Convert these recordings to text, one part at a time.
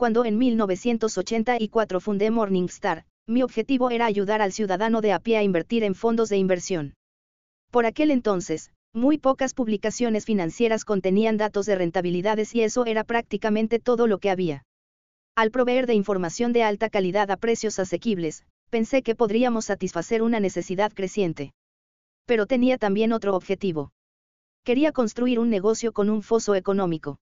Cuando en 1984 fundé Morningstar, mi objetivo era ayudar al ciudadano de a pie a invertir en fondos de inversión. Por aquel entonces, muy pocas publicaciones financieras contenían datos de rentabilidades y eso era prácticamente todo lo que había. Al proveer de información de alta calidad a precios asequibles, pensé que podríamos satisfacer una necesidad creciente. Pero tenía también otro objetivo. Quería construir un negocio con un foso económico.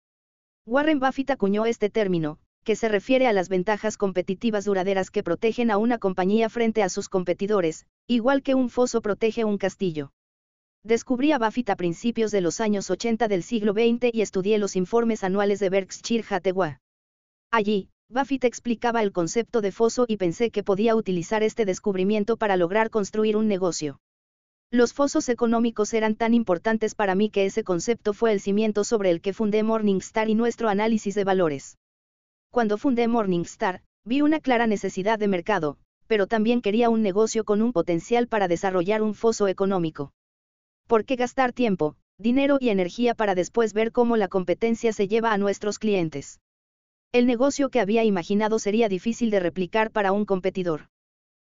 Warren Buffett acuñó este término, que se refiere a las ventajas competitivas duraderas que protegen a una compañía frente a sus competidores, igual que un foso protege un castillo. Descubrí a Buffett a principios de los años 80 del siglo XX y estudié los informes anuales de Berkshire Hathaway. Allí, Buffett explicaba el concepto de foso y pensé que podía utilizar este descubrimiento para lograr construir un negocio. Los fosos económicos eran tan importantes para mí que ese concepto fue el cimiento sobre el que fundé Morningstar y nuestro análisis de valores. Cuando fundé Morningstar, vi una clara necesidad de mercado, pero también quería un negocio con un potencial para desarrollar un foso económico. ¿Por qué gastar tiempo, dinero y energía para después ver cómo la competencia se lleva a nuestros clientes? El negocio que había imaginado sería difícil de replicar para un competidor.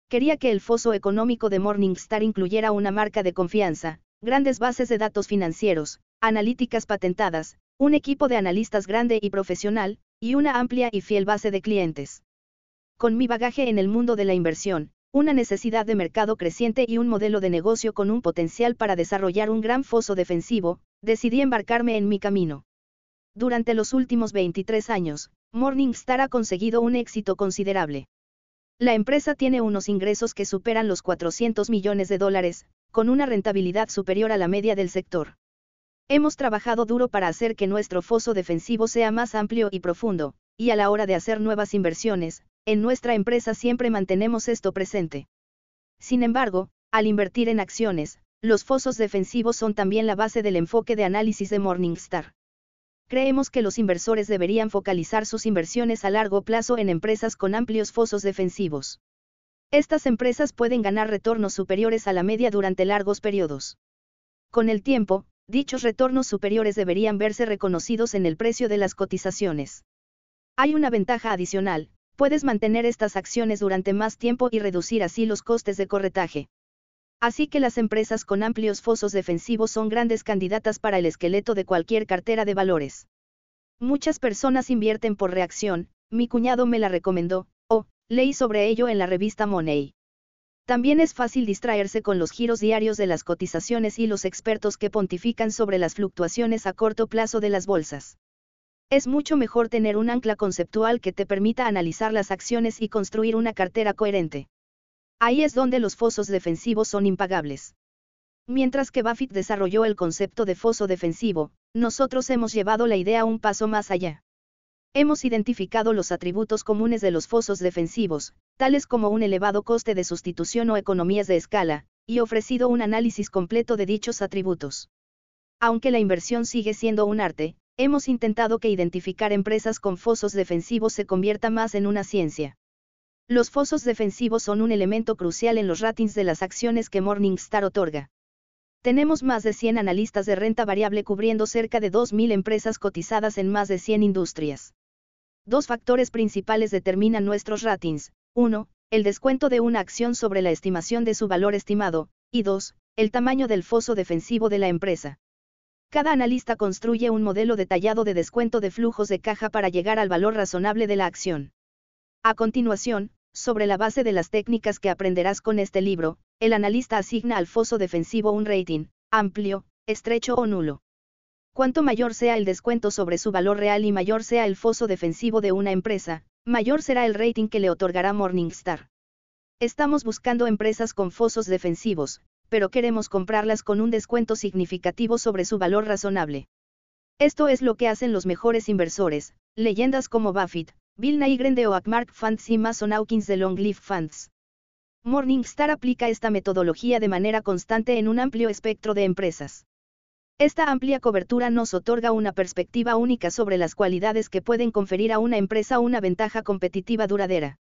Quería que el foso económico de Morningstar incluyera una marca de confianza, grandes bases de datos financieros, analíticas patentadas, un equipo de analistas grande y profesional, y una amplia y fiel base de clientes. Con mi bagaje en el mundo de la inversión, una necesidad de mercado creciente y un modelo de negocio con un potencial para desarrollar un gran foso defensivo, decidí embarcarme en mi camino. Durante los últimos 23 años, Morningstar ha conseguido un éxito considerable. La empresa tiene unos ingresos que superan los 400 millones de dólares, con una rentabilidad superior a la media del sector. Hemos trabajado duro para hacer que nuestro foso defensivo sea más amplio y profundo, y a la hora de hacer nuevas inversiones, en nuestra empresa siempre mantenemos esto presente. Sin embargo, al invertir en acciones, los fosos defensivos son también la base del enfoque de análisis de Morningstar. Creemos que los inversores deberían focalizar sus inversiones a largo plazo en empresas con amplios fosos defensivos. Estas empresas pueden ganar retornos superiores a la media durante largos periodos. Con el tiempo, dichos retornos superiores deberían verse reconocidos en el precio de las cotizaciones. Hay una ventaja adicional, puedes mantener estas acciones durante más tiempo y reducir así los costes de corretaje. Así que las empresas con amplios fosos defensivos son grandes candidatas para el esqueleto de cualquier cartera de valores. Muchas personas invierten por reacción, mi cuñado me la recomendó, o, leí sobre ello en la revista Money. También es fácil distraerse con los giros diarios de las cotizaciones y los expertos que pontifican sobre las fluctuaciones a corto plazo de las bolsas. Es mucho mejor tener un ancla conceptual que te permita analizar las acciones y construir una cartera coherente. Ahí es donde los fosos defensivos son impagables. Mientras que Buffett desarrolló el concepto de foso defensivo, nosotros hemos llevado la idea un paso más allá. Hemos identificado los atributos comunes de los fosos defensivos, tales como un elevado coste de sustitución o economías de escala, y ofrecido un análisis completo de dichos atributos. Aunque la inversión sigue siendo un arte, Hemos intentado que identificar empresas con fosos defensivos se convierta más en una ciencia. Los fosos defensivos son un elemento crucial en los ratings de las acciones que Morningstar otorga. Tenemos más de 100 analistas de renta variable cubriendo cerca de 2.000 empresas cotizadas en más de 100 industrias. Dos factores principales determinan nuestros ratings. 1. El descuento de una acción sobre la estimación de su valor estimado. Y 2. El tamaño del foso defensivo de la empresa. Cada analista construye un modelo detallado de descuento de flujos de caja para llegar al valor razonable de la acción. A continuación, sobre la base de las técnicas que aprenderás con este libro, el analista asigna al foso defensivo un rating, amplio, estrecho o nulo. Cuanto mayor sea el descuento sobre su valor real y mayor sea el foso defensivo de una empresa, mayor será el rating que le otorgará Morningstar. Estamos buscando empresas con fosos defensivos, pero queremos comprarlas con un descuento significativo sobre su valor razonable. Esto es lo que hacen los mejores inversores, leyendas como Buffett, Bill Nygren de Oakmark Funds y Mason Hawkins de Longleaf Funds. Morningstar aplica esta metodología de manera constante en un amplio espectro de empresas. Esta amplia cobertura nos otorga una perspectiva única sobre las cualidades que pueden conferir a una empresa una ventaja competitiva duradera.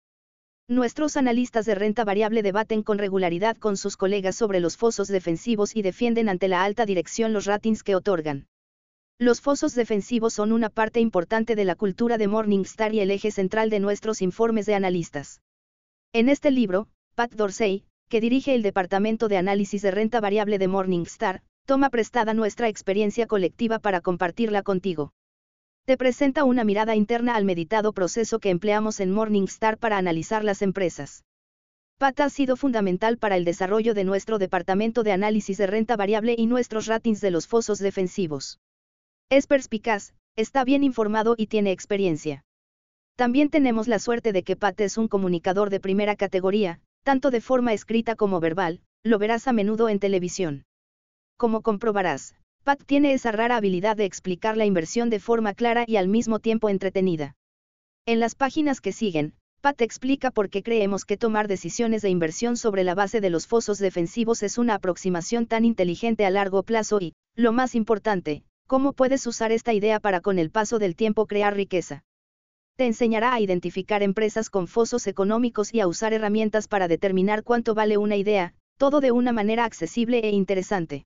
Nuestros analistas de renta variable debaten con regularidad con sus colegas sobre los fosos defensivos y defienden ante la alta dirección los ratings que otorgan. Los fosos defensivos son una parte importante de la cultura de Morningstar y el eje central de nuestros informes de analistas. En este libro, Pat Dorsey, que dirige el Departamento de Análisis de Renta Variable de Morningstar, toma prestada nuestra experiencia colectiva para compartirla contigo. Te presenta una mirada interna al meditado proceso que empleamos en Morningstar para analizar las empresas. Pat ha sido fundamental para el desarrollo de nuestro departamento de análisis de renta variable y nuestros ratings de los fosos defensivos. Es perspicaz, está bien informado y tiene experiencia. También tenemos la suerte de que Pat es un comunicador de primera categoría, tanto de forma escrita como verbal, lo verás a menudo en televisión. Como comprobarás, Pat tiene esa rara habilidad de explicar la inversión de forma clara y al mismo tiempo entretenida. En las páginas que siguen, Pat explica por qué creemos que tomar decisiones de inversión sobre la base de los fosos defensivos es una aproximación tan inteligente a largo plazo y, lo más importante, cómo puedes usar esta idea para con el paso del tiempo crear riqueza. Te enseñará a identificar empresas con fosos económicos y a usar herramientas para determinar cuánto vale una idea, todo de una manera accesible e interesante.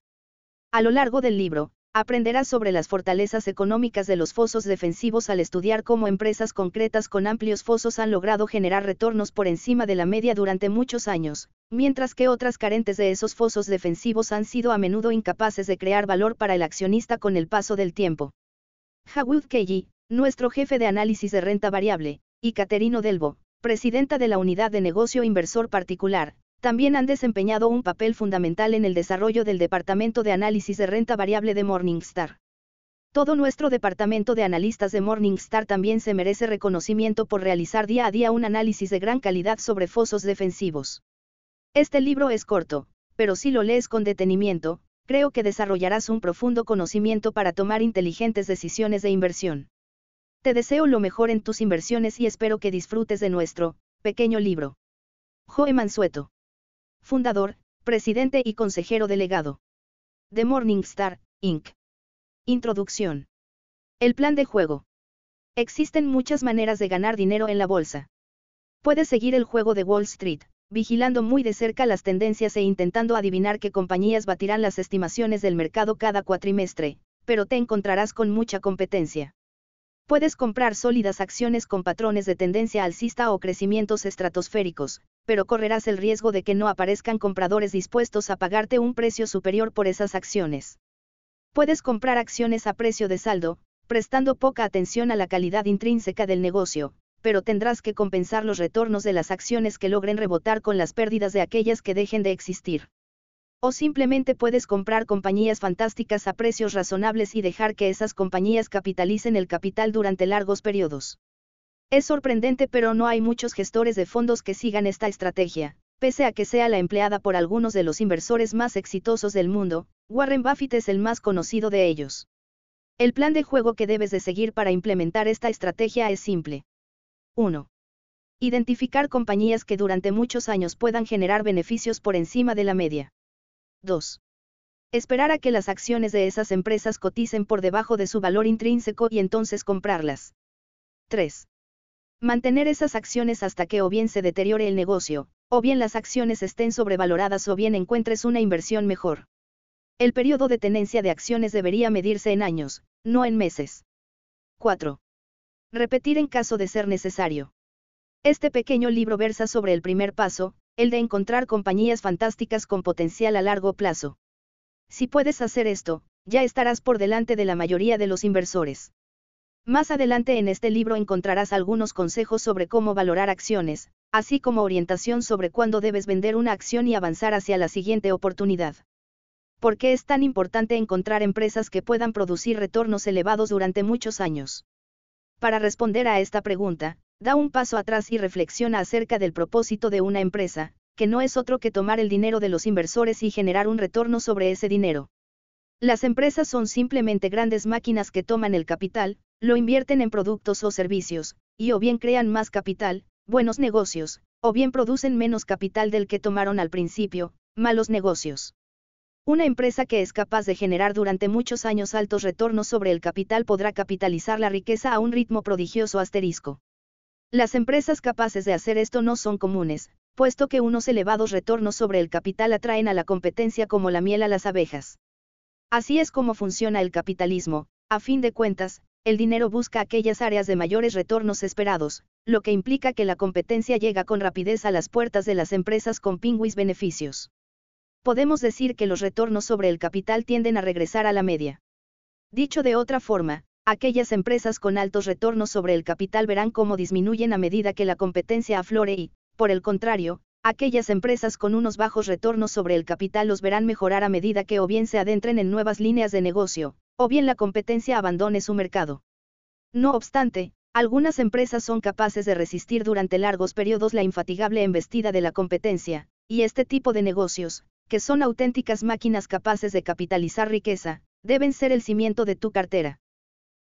A lo largo del libro, Aprenderás sobre las fortalezas económicas de los fosos defensivos al estudiar cómo empresas concretas con amplios fosos han logrado generar retornos por encima de la media durante muchos años, mientras que otras carentes de esos fosos defensivos han sido a menudo incapaces de crear valor para el accionista con el paso del tiempo. Howard Kelly, nuestro jefe de análisis de renta variable, y Caterino Delbo, presidenta de la unidad de negocio inversor particular, también han desempeñado un papel fundamental en el desarrollo del Departamento de Análisis de Renta Variable de Morningstar. Todo nuestro departamento de analistas de Morningstar también se merece reconocimiento por realizar día a día un análisis de gran calidad sobre fosos defensivos. Este libro es corto, pero si lo lees con detenimiento, creo que desarrollarás un profundo conocimiento para tomar inteligentes decisiones de inversión. Te deseo lo mejor en tus inversiones y espero que disfrutes de nuestro pequeño libro. Joe Mansueto fundador, presidente y consejero delegado. The Morningstar, Inc. Introducción. El plan de juego. Existen muchas maneras de ganar dinero en la bolsa. Puedes seguir el juego de Wall Street, vigilando muy de cerca las tendencias e intentando adivinar qué compañías batirán las estimaciones del mercado cada cuatrimestre, pero te encontrarás con mucha competencia. Puedes comprar sólidas acciones con patrones de tendencia alcista o crecimientos estratosféricos, pero correrás el riesgo de que no aparezcan compradores dispuestos a pagarte un precio superior por esas acciones. Puedes comprar acciones a precio de saldo, prestando poca atención a la calidad intrínseca del negocio, pero tendrás que compensar los retornos de las acciones que logren rebotar con las pérdidas de aquellas que dejen de existir. O simplemente puedes comprar compañías fantásticas a precios razonables y dejar que esas compañías capitalicen el capital durante largos periodos. Es sorprendente pero no hay muchos gestores de fondos que sigan esta estrategia, pese a que sea la empleada por algunos de los inversores más exitosos del mundo, Warren Buffett es el más conocido de ellos. El plan de juego que debes de seguir para implementar esta estrategia es simple. 1. Identificar compañías que durante muchos años puedan generar beneficios por encima de la media. 2. Esperar a que las acciones de esas empresas coticen por debajo de su valor intrínseco y entonces comprarlas. 3. Mantener esas acciones hasta que o bien se deteriore el negocio, o bien las acciones estén sobrevaloradas o bien encuentres una inversión mejor. El periodo de tenencia de acciones debería medirse en años, no en meses. 4. Repetir en caso de ser necesario. Este pequeño libro versa sobre el primer paso, el de encontrar compañías fantásticas con potencial a largo plazo. Si puedes hacer esto, ya estarás por delante de la mayoría de los inversores. Más adelante en este libro encontrarás algunos consejos sobre cómo valorar acciones, así como orientación sobre cuándo debes vender una acción y avanzar hacia la siguiente oportunidad. ¿Por qué es tan importante encontrar empresas que puedan producir retornos elevados durante muchos años? Para responder a esta pregunta, da un paso atrás y reflexiona acerca del propósito de una empresa, que no es otro que tomar el dinero de los inversores y generar un retorno sobre ese dinero. Las empresas son simplemente grandes máquinas que toman el capital, lo invierten en productos o servicios, y o bien crean más capital, buenos negocios, o bien producen menos capital del que tomaron al principio, malos negocios. Una empresa que es capaz de generar durante muchos años altos retornos sobre el capital podrá capitalizar la riqueza a un ritmo prodigioso asterisco. Las empresas capaces de hacer esto no son comunes, puesto que unos elevados retornos sobre el capital atraen a la competencia como la miel a las abejas. Así es como funciona el capitalismo, a fin de cuentas, el dinero busca aquellas áreas de mayores retornos esperados, lo que implica que la competencia llega con rapidez a las puertas de las empresas con pingüis beneficios. Podemos decir que los retornos sobre el capital tienden a regresar a la media. Dicho de otra forma, aquellas empresas con altos retornos sobre el capital verán cómo disminuyen a medida que la competencia aflore y, por el contrario, aquellas empresas con unos bajos retornos sobre el capital los verán mejorar a medida que o bien se adentren en nuevas líneas de negocio, o bien la competencia abandone su mercado. No obstante, algunas empresas son capaces de resistir durante largos periodos la infatigable embestida de la competencia, y este tipo de negocios, que son auténticas máquinas capaces de capitalizar riqueza, deben ser el cimiento de tu cartera.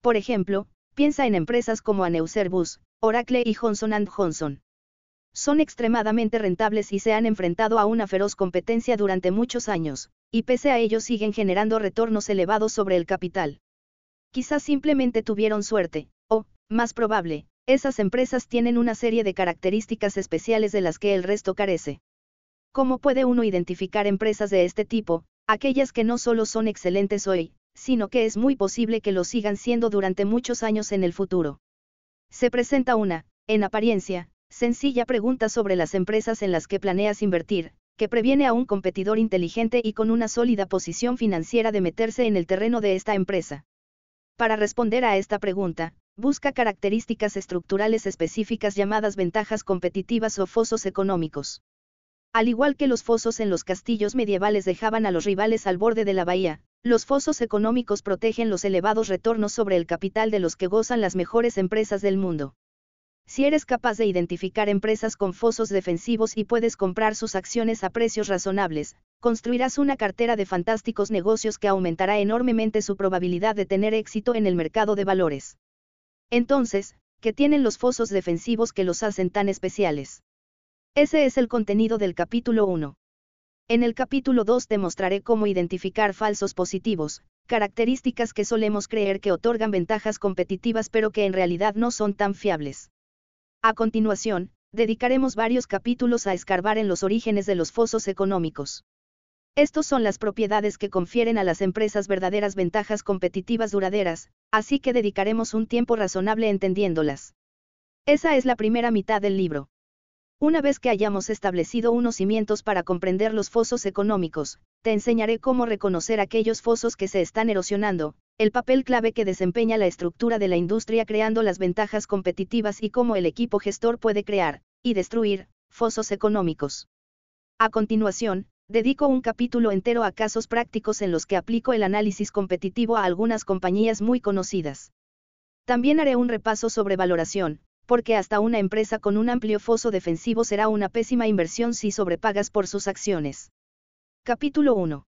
Por ejemplo, piensa en empresas como Aneuserbus, Oracle y Johnson Johnson. Son extremadamente rentables y se han enfrentado a una feroz competencia durante muchos años, y pese a ello siguen generando retornos elevados sobre el capital. Quizás simplemente tuvieron suerte, o, más probable, esas empresas tienen una serie de características especiales de las que el resto carece. ¿Cómo puede uno identificar empresas de este tipo, aquellas que no solo son excelentes hoy, sino que es muy posible que lo sigan siendo durante muchos años en el futuro? Se presenta una, en apariencia, sencilla pregunta sobre las empresas en las que planeas invertir, que previene a un competidor inteligente y con una sólida posición financiera de meterse en el terreno de esta empresa. Para responder a esta pregunta, busca características estructurales específicas llamadas ventajas competitivas o fosos económicos. Al igual que los fosos en los castillos medievales dejaban a los rivales al borde de la bahía, los fosos económicos protegen los elevados retornos sobre el capital de los que gozan las mejores empresas del mundo. Si eres capaz de identificar empresas con fosos defensivos y puedes comprar sus acciones a precios razonables, construirás una cartera de fantásticos negocios que aumentará enormemente su probabilidad de tener éxito en el mercado de valores. Entonces, ¿qué tienen los fosos defensivos que los hacen tan especiales? Ese es el contenido del capítulo 1. En el capítulo 2 te mostraré cómo identificar falsos positivos, características que solemos creer que otorgan ventajas competitivas pero que en realidad no son tan fiables. A continuación, dedicaremos varios capítulos a escarbar en los orígenes de los fosos económicos. Estos son las propiedades que confieren a las empresas verdaderas ventajas competitivas duraderas, así que dedicaremos un tiempo razonable entendiéndolas. Esa es la primera mitad del libro. Una vez que hayamos establecido unos cimientos para comprender los fosos económicos, te enseñaré cómo reconocer aquellos fosos que se están erosionando, el papel clave que desempeña la estructura de la industria creando las ventajas competitivas y cómo el equipo gestor puede crear, y destruir, fosos económicos. A continuación, dedico un capítulo entero a casos prácticos en los que aplico el análisis competitivo a algunas compañías muy conocidas. También haré un repaso sobre valoración, porque hasta una empresa con un amplio foso defensivo será una pésima inversión si sobrepagas por sus acciones. Capítulo 1.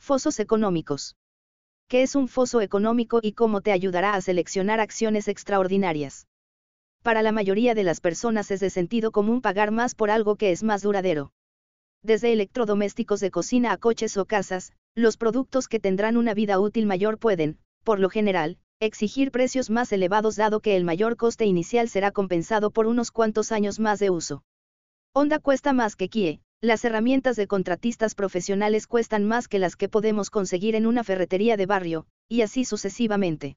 Fosos económicos qué es un foso económico y cómo te ayudará a seleccionar acciones extraordinarias. Para la mayoría de las personas es de sentido común pagar más por algo que es más duradero. Desde electrodomésticos de cocina a coches o casas, los productos que tendrán una vida útil mayor pueden, por lo general, exigir precios más elevados dado que el mayor coste inicial será compensado por unos cuantos años más de uso. Honda cuesta más que Kie, las herramientas de contratistas profesionales cuestan más que las que podemos conseguir en una ferretería de barrio, y así sucesivamente.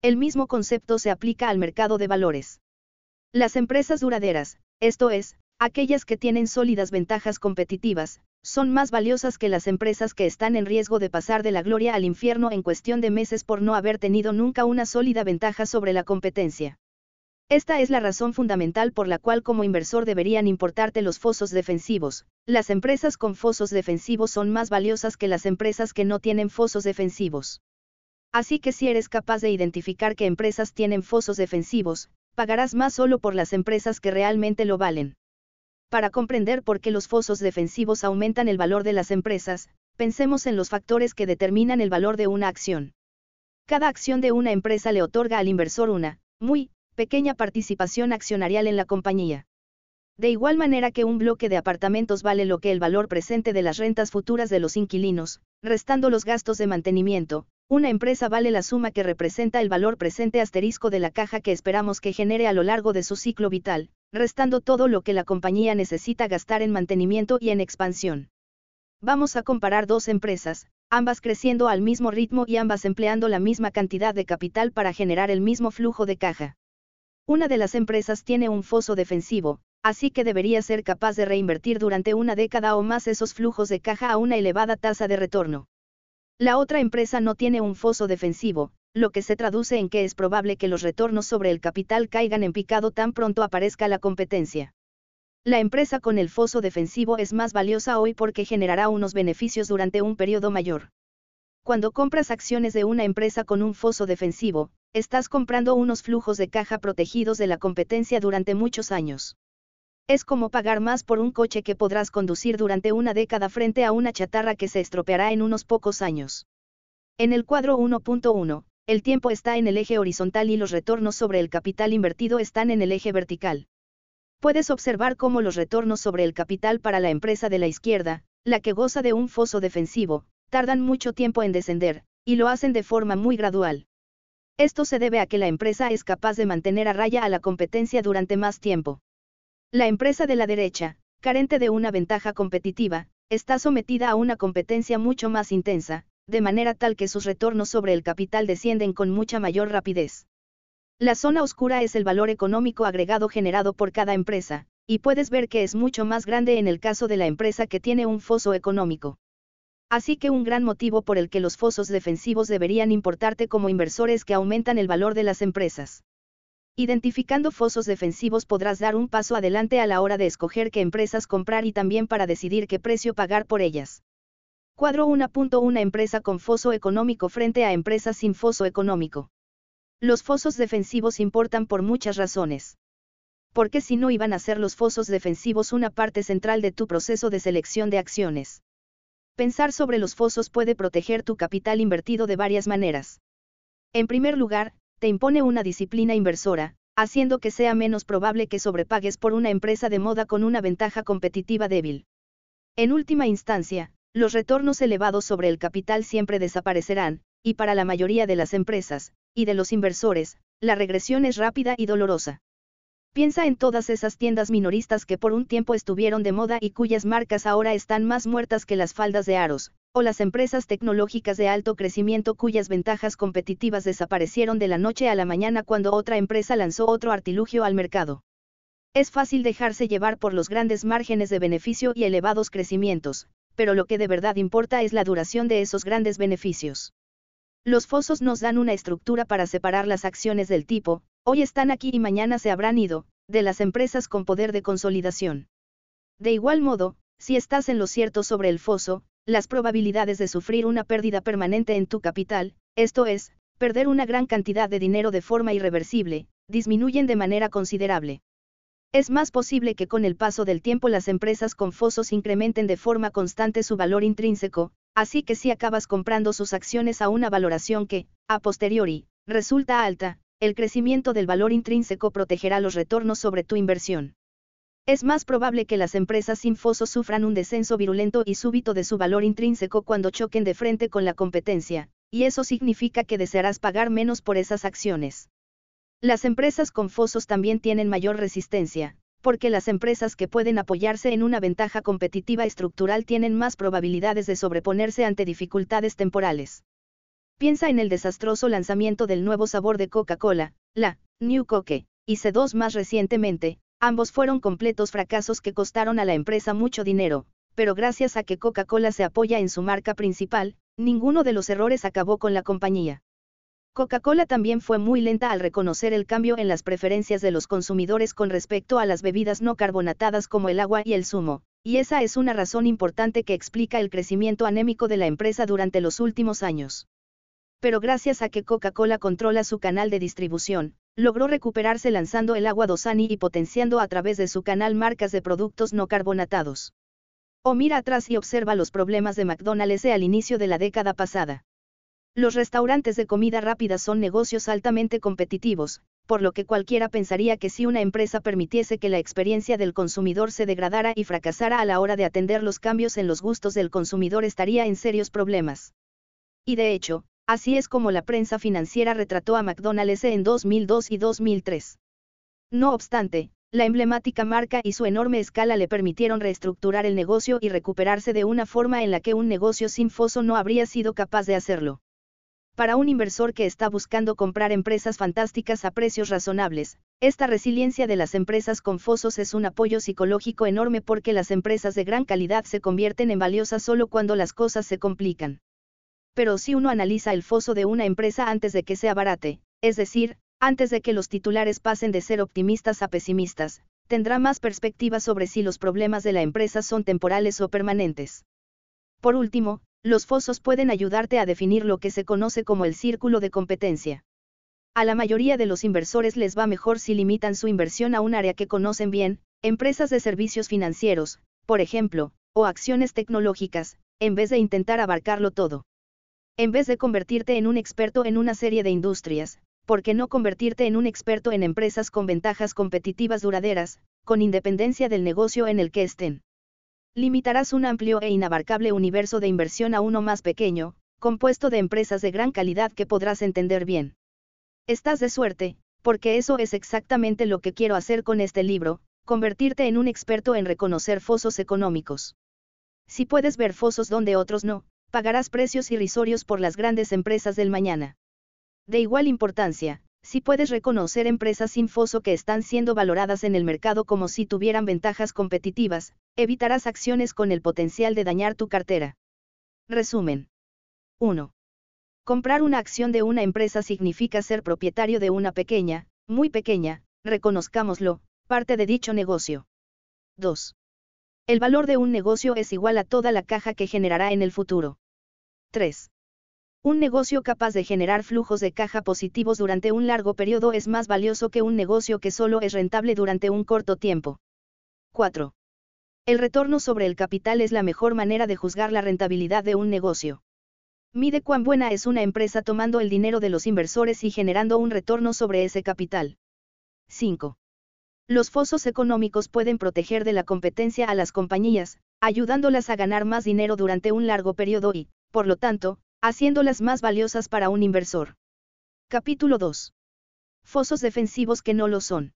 El mismo concepto se aplica al mercado de valores. Las empresas duraderas, esto es, aquellas que tienen sólidas ventajas competitivas, son más valiosas que las empresas que están en riesgo de pasar de la gloria al infierno en cuestión de meses por no haber tenido nunca una sólida ventaja sobre la competencia. Esta es la razón fundamental por la cual como inversor deberían importarte los fosos defensivos. Las empresas con fosos defensivos son más valiosas que las empresas que no tienen fosos defensivos. Así que si eres capaz de identificar qué empresas tienen fosos defensivos, pagarás más solo por las empresas que realmente lo valen. Para comprender por qué los fosos defensivos aumentan el valor de las empresas, pensemos en los factores que determinan el valor de una acción. Cada acción de una empresa le otorga al inversor una, muy, pequeña participación accionarial en la compañía. De igual manera que un bloque de apartamentos vale lo que el valor presente de las rentas futuras de los inquilinos, restando los gastos de mantenimiento, una empresa vale la suma que representa el valor presente asterisco de la caja que esperamos que genere a lo largo de su ciclo vital, restando todo lo que la compañía necesita gastar en mantenimiento y en expansión. Vamos a comparar dos empresas, ambas creciendo al mismo ritmo y ambas empleando la misma cantidad de capital para generar el mismo flujo de caja. Una de las empresas tiene un foso defensivo, así que debería ser capaz de reinvertir durante una década o más esos flujos de caja a una elevada tasa de retorno. La otra empresa no tiene un foso defensivo, lo que se traduce en que es probable que los retornos sobre el capital caigan en picado tan pronto aparezca la competencia. La empresa con el foso defensivo es más valiosa hoy porque generará unos beneficios durante un periodo mayor. Cuando compras acciones de una empresa con un foso defensivo, estás comprando unos flujos de caja protegidos de la competencia durante muchos años. Es como pagar más por un coche que podrás conducir durante una década frente a una chatarra que se estropeará en unos pocos años. En el cuadro 1.1, el tiempo está en el eje horizontal y los retornos sobre el capital invertido están en el eje vertical. Puedes observar cómo los retornos sobre el capital para la empresa de la izquierda, la que goza de un foso defensivo, tardan mucho tiempo en descender, y lo hacen de forma muy gradual. Esto se debe a que la empresa es capaz de mantener a raya a la competencia durante más tiempo. La empresa de la derecha, carente de una ventaja competitiva, está sometida a una competencia mucho más intensa, de manera tal que sus retornos sobre el capital descienden con mucha mayor rapidez. La zona oscura es el valor económico agregado generado por cada empresa, y puedes ver que es mucho más grande en el caso de la empresa que tiene un foso económico. Así que un gran motivo por el que los fosos defensivos deberían importarte como inversores que aumentan el valor de las empresas. Identificando fosos defensivos podrás dar un paso adelante a la hora de escoger qué empresas comprar y también para decidir qué precio pagar por ellas. Cuadro 1.1 empresa con foso económico frente a empresas sin foso económico. Los fosos defensivos importan por muchas razones. Porque si no iban a ser los fosos defensivos una parte central de tu proceso de selección de acciones. Pensar sobre los fosos puede proteger tu capital invertido de varias maneras. En primer lugar, te impone una disciplina inversora, haciendo que sea menos probable que sobrepagues por una empresa de moda con una ventaja competitiva débil. En última instancia, los retornos elevados sobre el capital siempre desaparecerán, y para la mayoría de las empresas, y de los inversores, la regresión es rápida y dolorosa. Piensa en todas esas tiendas minoristas que por un tiempo estuvieron de moda y cuyas marcas ahora están más muertas que las faldas de aros, o las empresas tecnológicas de alto crecimiento cuyas ventajas competitivas desaparecieron de la noche a la mañana cuando otra empresa lanzó otro artilugio al mercado. Es fácil dejarse llevar por los grandes márgenes de beneficio y elevados crecimientos, pero lo que de verdad importa es la duración de esos grandes beneficios. Los fosos nos dan una estructura para separar las acciones del tipo, hoy están aquí y mañana se habrán ido, de las empresas con poder de consolidación. De igual modo, si estás en lo cierto sobre el foso, las probabilidades de sufrir una pérdida permanente en tu capital, esto es, perder una gran cantidad de dinero de forma irreversible, disminuyen de manera considerable. Es más posible que con el paso del tiempo las empresas con fosos incrementen de forma constante su valor intrínseco, así que si acabas comprando sus acciones a una valoración que, a posteriori, resulta alta, el crecimiento del valor intrínseco protegerá los retornos sobre tu inversión. Es más probable que las empresas sin foso sufran un descenso virulento y súbito de su valor intrínseco cuando choquen de frente con la competencia, y eso significa que desearás pagar menos por esas acciones. Las empresas con fosos también tienen mayor resistencia, porque las empresas que pueden apoyarse en una ventaja competitiva estructural tienen más probabilidades de sobreponerse ante dificultades temporales. Piensa en el desastroso lanzamiento del nuevo sabor de Coca-Cola, la New Coke, y C2 más recientemente, ambos fueron completos fracasos que costaron a la empresa mucho dinero, pero gracias a que Coca-Cola se apoya en su marca principal, ninguno de los errores acabó con la compañía. Coca-Cola también fue muy lenta al reconocer el cambio en las preferencias de los consumidores con respecto a las bebidas no carbonatadas como el agua y el zumo, y esa es una razón importante que explica el crecimiento anémico de la empresa durante los últimos años. Pero gracias a que Coca-Cola controla su canal de distribución, logró recuperarse lanzando el agua Dosani y potenciando a través de su canal marcas de productos no carbonatados. O mira atrás y observa los problemas de McDonald's al inicio de la década pasada. Los restaurantes de comida rápida son negocios altamente competitivos, por lo que cualquiera pensaría que si una empresa permitiese que la experiencia del consumidor se degradara y fracasara a la hora de atender los cambios en los gustos del consumidor estaría en serios problemas. Y de hecho, así es como la prensa financiera retrató a McDonald's en 2002 y 2003. No obstante, La emblemática marca y su enorme escala le permitieron reestructurar el negocio y recuperarse de una forma en la que un negocio sin foso no habría sido capaz de hacerlo. Para un inversor que está buscando comprar empresas fantásticas a precios razonables, esta resiliencia de las empresas con fosos es un apoyo psicológico enorme porque las empresas de gran calidad se convierten en valiosas solo cuando las cosas se complican. Pero si uno analiza el foso de una empresa antes de que sea barate, es decir, antes de que los titulares pasen de ser optimistas a pesimistas, tendrá más perspectiva sobre si los problemas de la empresa son temporales o permanentes. Por último, los fosos pueden ayudarte a definir lo que se conoce como el círculo de competencia. A la mayoría de los inversores les va mejor si limitan su inversión a un área que conocen bien, empresas de servicios financieros, por ejemplo, o acciones tecnológicas, en vez de intentar abarcarlo todo. En vez de convertirte en un experto en una serie de industrias, ¿por qué no convertirte en un experto en empresas con ventajas competitivas duraderas, con independencia del negocio en el que estén? limitarás un amplio e inabarcable universo de inversión a uno más pequeño, compuesto de empresas de gran calidad que podrás entender bien. Estás de suerte, porque eso es exactamente lo que quiero hacer con este libro, convertirte en un experto en reconocer fosos económicos. Si puedes ver fosos donde otros no, pagarás precios irrisorios por las grandes empresas del mañana. De igual importancia, si puedes reconocer empresas sin foso que están siendo valoradas en el mercado como si tuvieran ventajas competitivas, evitarás acciones con el potencial de dañar tu cartera. Resumen. 1. Comprar una acción de una empresa significa ser propietario de una pequeña, muy pequeña, reconozcámoslo, parte de dicho negocio. 2. El valor de un negocio es igual a toda la caja que generará en el futuro. 3. Un negocio capaz de generar flujos de caja positivos durante un largo periodo es más valioso que un negocio que solo es rentable durante un corto tiempo. 4. El retorno sobre el capital es la mejor manera de juzgar la rentabilidad de un negocio. Mide cuán buena es una empresa tomando el dinero de los inversores y generando un retorno sobre ese capital. 5. Los fosos económicos pueden proteger de la competencia a las compañías, ayudándolas a ganar más dinero durante un largo periodo y, por lo tanto, haciéndolas más valiosas para un inversor. Capítulo 2. Fosos defensivos que no lo son.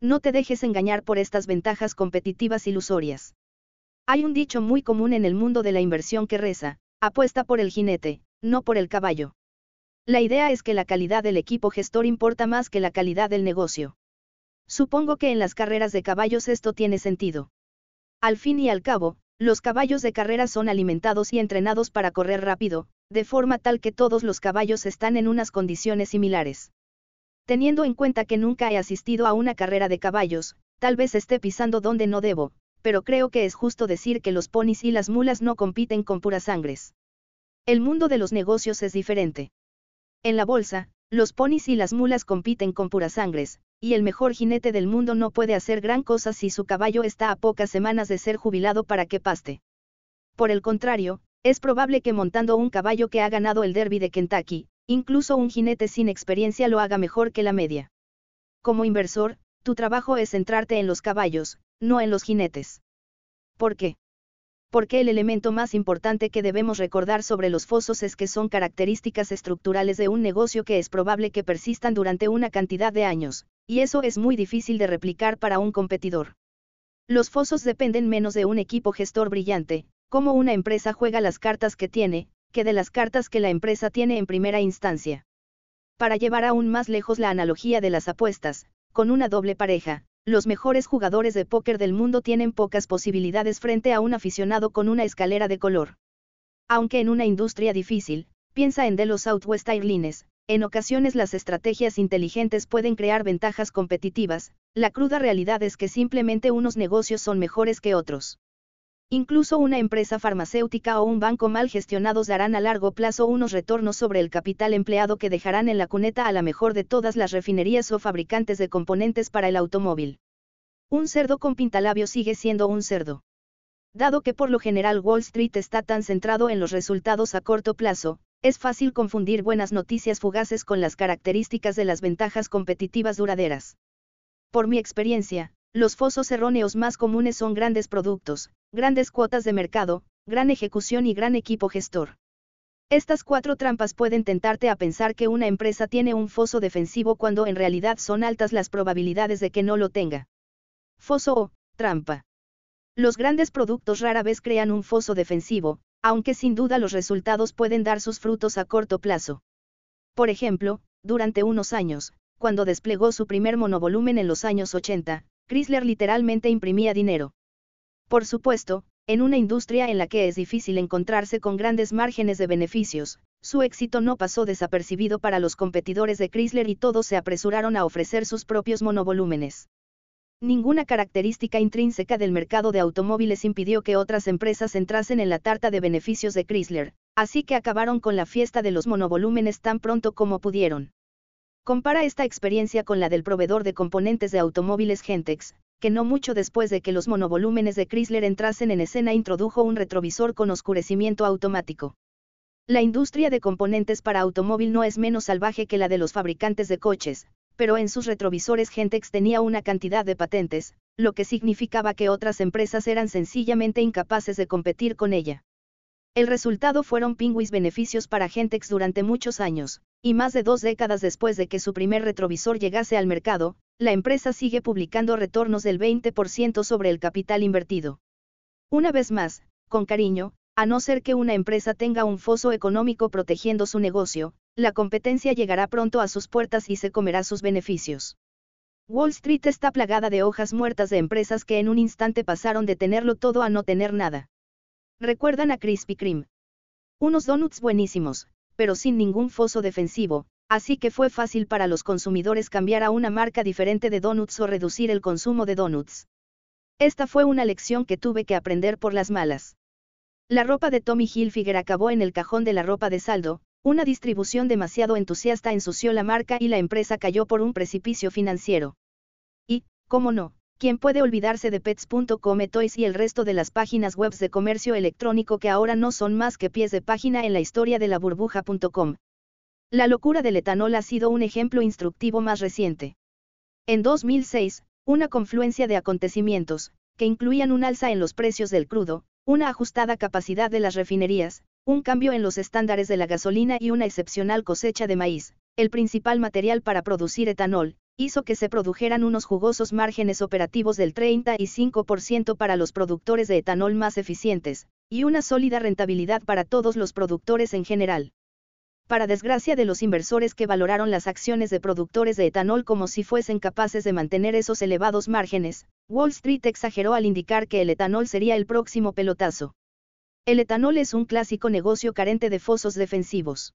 No te dejes engañar por estas ventajas competitivas ilusorias. Hay un dicho muy común en el mundo de la inversión que reza, apuesta por el jinete, no por el caballo. La idea es que la calidad del equipo gestor importa más que la calidad del negocio. Supongo que en las carreras de caballos esto tiene sentido. Al fin y al cabo, los caballos de carrera son alimentados y entrenados para correr rápido, de forma tal que todos los caballos están en unas condiciones similares. Teniendo en cuenta que nunca he asistido a una carrera de caballos, tal vez esté pisando donde no debo, pero creo que es justo decir que los ponis y las mulas no compiten con puras sangres. El mundo de los negocios es diferente. En la bolsa, los ponis y las mulas compiten con puras sangres, y el mejor jinete del mundo no puede hacer gran cosa si su caballo está a pocas semanas de ser jubilado para que paste. Por el contrario, es probable que montando un caballo que ha ganado el derby de Kentucky, incluso un jinete sin experiencia lo haga mejor que la media. Como inversor, tu trabajo es centrarte en los caballos, no en los jinetes. ¿Por qué? Porque el elemento más importante que debemos recordar sobre los fosos es que son características estructurales de un negocio que es probable que persistan durante una cantidad de años, y eso es muy difícil de replicar para un competidor. Los fosos dependen menos de un equipo gestor brillante, cómo una empresa juega las cartas que tiene, que de las cartas que la empresa tiene en primera instancia. Para llevar aún más lejos la analogía de las apuestas, con una doble pareja, los mejores jugadores de póker del mundo tienen pocas posibilidades frente a un aficionado con una escalera de color. Aunque en una industria difícil, piensa en de los Southwest Airlines, en ocasiones las estrategias inteligentes pueden crear ventajas competitivas, la cruda realidad es que simplemente unos negocios son mejores que otros. Incluso una empresa farmacéutica o un banco mal gestionados darán a largo plazo unos retornos sobre el capital empleado que dejarán en la cuneta a la mejor de todas las refinerías o fabricantes de componentes para el automóvil. Un cerdo con pintalabio sigue siendo un cerdo. Dado que por lo general Wall Street está tan centrado en los resultados a corto plazo, es fácil confundir buenas noticias fugaces con las características de las ventajas competitivas duraderas. Por mi experiencia, los fosos erróneos más comunes son grandes productos, grandes cuotas de mercado, gran ejecución y gran equipo gestor. Estas cuatro trampas pueden tentarte a pensar que una empresa tiene un foso defensivo cuando en realidad son altas las probabilidades de que no lo tenga. foso o trampa. Los grandes productos rara vez crean un foso defensivo, aunque sin duda los resultados pueden dar sus frutos a corto plazo. Por ejemplo, durante unos años, cuando desplegó su primer monovolumen en los años 80, Chrysler literalmente imprimía dinero. Por supuesto, en una industria en la que es difícil encontrarse con grandes márgenes de beneficios, su éxito no pasó desapercibido para los competidores de Chrysler y todos se apresuraron a ofrecer sus propios monovolúmenes. Ninguna característica intrínseca del mercado de automóviles impidió que otras empresas entrasen en la tarta de beneficios de Chrysler, así que acabaron con la fiesta de los monovolúmenes tan pronto como pudieron. Compara esta experiencia con la del proveedor de componentes de automóviles Gentex, que no mucho después de que los monovolúmenes de Chrysler entrasen en escena introdujo un retrovisor con oscurecimiento automático. La industria de componentes para automóvil no es menos salvaje que la de los fabricantes de coches, pero en sus retrovisores Gentex tenía una cantidad de patentes, lo que significaba que otras empresas eran sencillamente incapaces de competir con ella. El resultado fueron pingüis beneficios para Gentex durante muchos años, y más de dos décadas después de que su primer retrovisor llegase al mercado, la empresa sigue publicando retornos del 20% sobre el capital invertido. Una vez más, con cariño, a no ser que una empresa tenga un foso económico protegiendo su negocio, la competencia llegará pronto a sus puertas y se comerá sus beneficios. Wall Street está plagada de hojas muertas de empresas que en un instante pasaron de tenerlo todo a no tener nada. Recuerdan a Krispy Kreme. Unos donuts buenísimos, pero sin ningún foso defensivo, así que fue fácil para los consumidores cambiar a una marca diferente de donuts o reducir el consumo de donuts. Esta fue una lección que tuve que aprender por las malas. La ropa de Tommy Hilfiger acabó en el cajón de la ropa de saldo, una distribución demasiado entusiasta ensució la marca y la empresa cayó por un precipicio financiero. Y, cómo no, ¿quién puede olvidarse de pets.com, Toys y el resto de las páginas web de comercio electrónico que ahora no son más que pies de página en la historia de la burbuja.com? La locura del etanol ha sido un ejemplo instructivo más reciente. En 2006, una confluencia de acontecimientos, que incluían un alza en los precios del crudo, una ajustada capacidad de las refinerías, un cambio en los estándares de la gasolina y una excepcional cosecha de maíz, el principal material para producir etanol, hizo que se produjeran unos jugosos márgenes operativos del 35% para los productores de etanol más eficientes, y una sólida rentabilidad para todos los productores en general. Para desgracia de los inversores que valoraron las acciones de productores de etanol como si fuesen capaces de mantener esos elevados márgenes, Wall Street exageró al indicar que el etanol sería el próximo pelotazo. El etanol es un clásico negocio carente de fosos defensivos.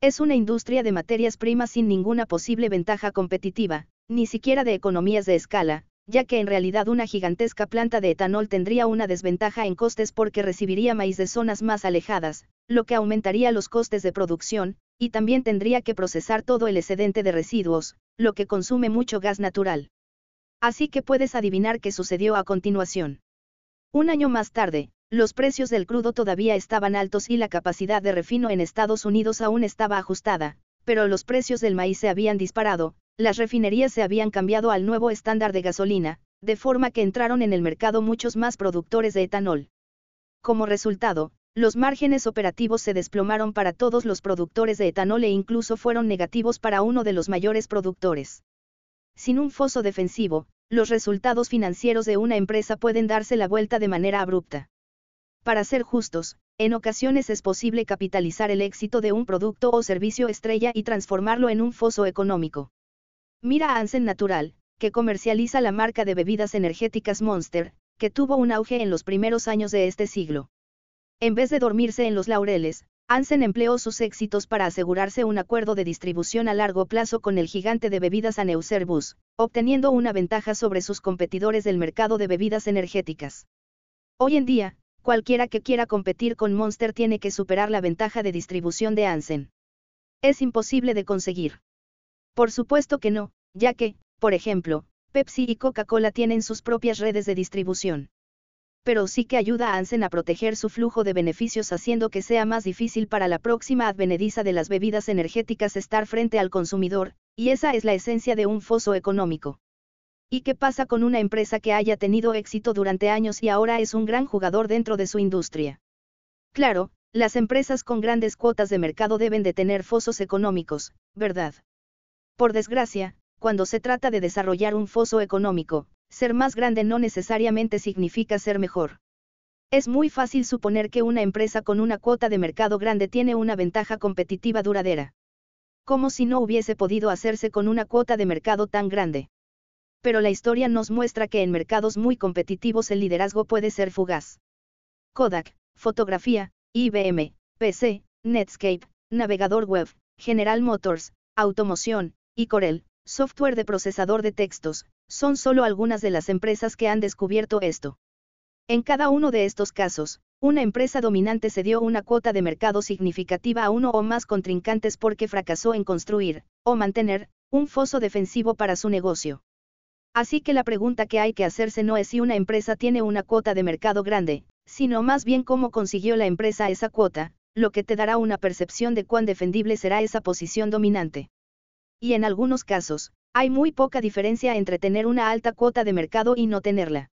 Es una industria de materias primas sin ninguna posible ventaja competitiva, ni siquiera de economías de escala, ya que en realidad una gigantesca planta de etanol tendría una desventaja en costes porque recibiría maíz de zonas más alejadas, lo que aumentaría los costes de producción, y también tendría que procesar todo el excedente de residuos, lo que consume mucho gas natural. Así que puedes adivinar qué sucedió a continuación. Un año más tarde, los precios del crudo todavía estaban altos y la capacidad de refino en Estados Unidos aún estaba ajustada, pero los precios del maíz se habían disparado, las refinerías se habían cambiado al nuevo estándar de gasolina, de forma que entraron en el mercado muchos más productores de etanol. Como resultado, los márgenes operativos se desplomaron para todos los productores de etanol e incluso fueron negativos para uno de los mayores productores. Sin un foso defensivo, los resultados financieros de una empresa pueden darse la vuelta de manera abrupta. Para ser justos, en ocasiones es posible capitalizar el éxito de un producto o servicio estrella y transformarlo en un foso económico. Mira a Ansen Natural, que comercializa la marca de bebidas energéticas Monster, que tuvo un auge en los primeros años de este siglo. En vez de dormirse en los laureles, Ansen empleó sus éxitos para asegurarse un acuerdo de distribución a largo plazo con el gigante de bebidas Anheuser-Busch, obteniendo una ventaja sobre sus competidores del mercado de bebidas energéticas. Hoy en día, cualquiera que quiera competir con Monster tiene que superar la ventaja de distribución de Ansen. Es imposible de conseguir. Por supuesto que no, ya que, por ejemplo, Pepsi y Coca-Cola tienen sus propias redes de distribución. Pero sí que ayuda a Ansen a proteger su flujo de beneficios haciendo que sea más difícil para la próxima advenediza de las bebidas energéticas estar frente al consumidor, y esa es la esencia de un foso económico. ¿Y qué pasa con una empresa que haya tenido éxito durante años y ahora es un gran jugador dentro de su industria? Claro, las empresas con grandes cuotas de mercado deben de tener fosos económicos, ¿verdad? Por desgracia, cuando se trata de desarrollar un foso económico, ser más grande no necesariamente significa ser mejor. Es muy fácil suponer que una empresa con una cuota de mercado grande tiene una ventaja competitiva duradera. Como si no hubiese podido hacerse con una cuota de mercado tan grande. Pero la historia nos muestra que en mercados muy competitivos el liderazgo puede ser fugaz. Kodak, fotografía, IBM, PC, Netscape, navegador web, General Motors, automoción, y Corel, software de procesador de textos, son solo algunas de las empresas que han descubierto esto. En cada uno de estos casos, una empresa dominante cedió una cuota de mercado significativa a uno o más contrincantes porque fracasó en construir, o mantener, un foso defensivo para su negocio. Así que la pregunta que hay que hacerse no es si una empresa tiene una cuota de mercado grande, sino más bien cómo consiguió la empresa esa cuota, lo que te dará una percepción de cuán defendible será esa posición dominante. Y en algunos casos, hay muy poca diferencia entre tener una alta cuota de mercado y no tenerla.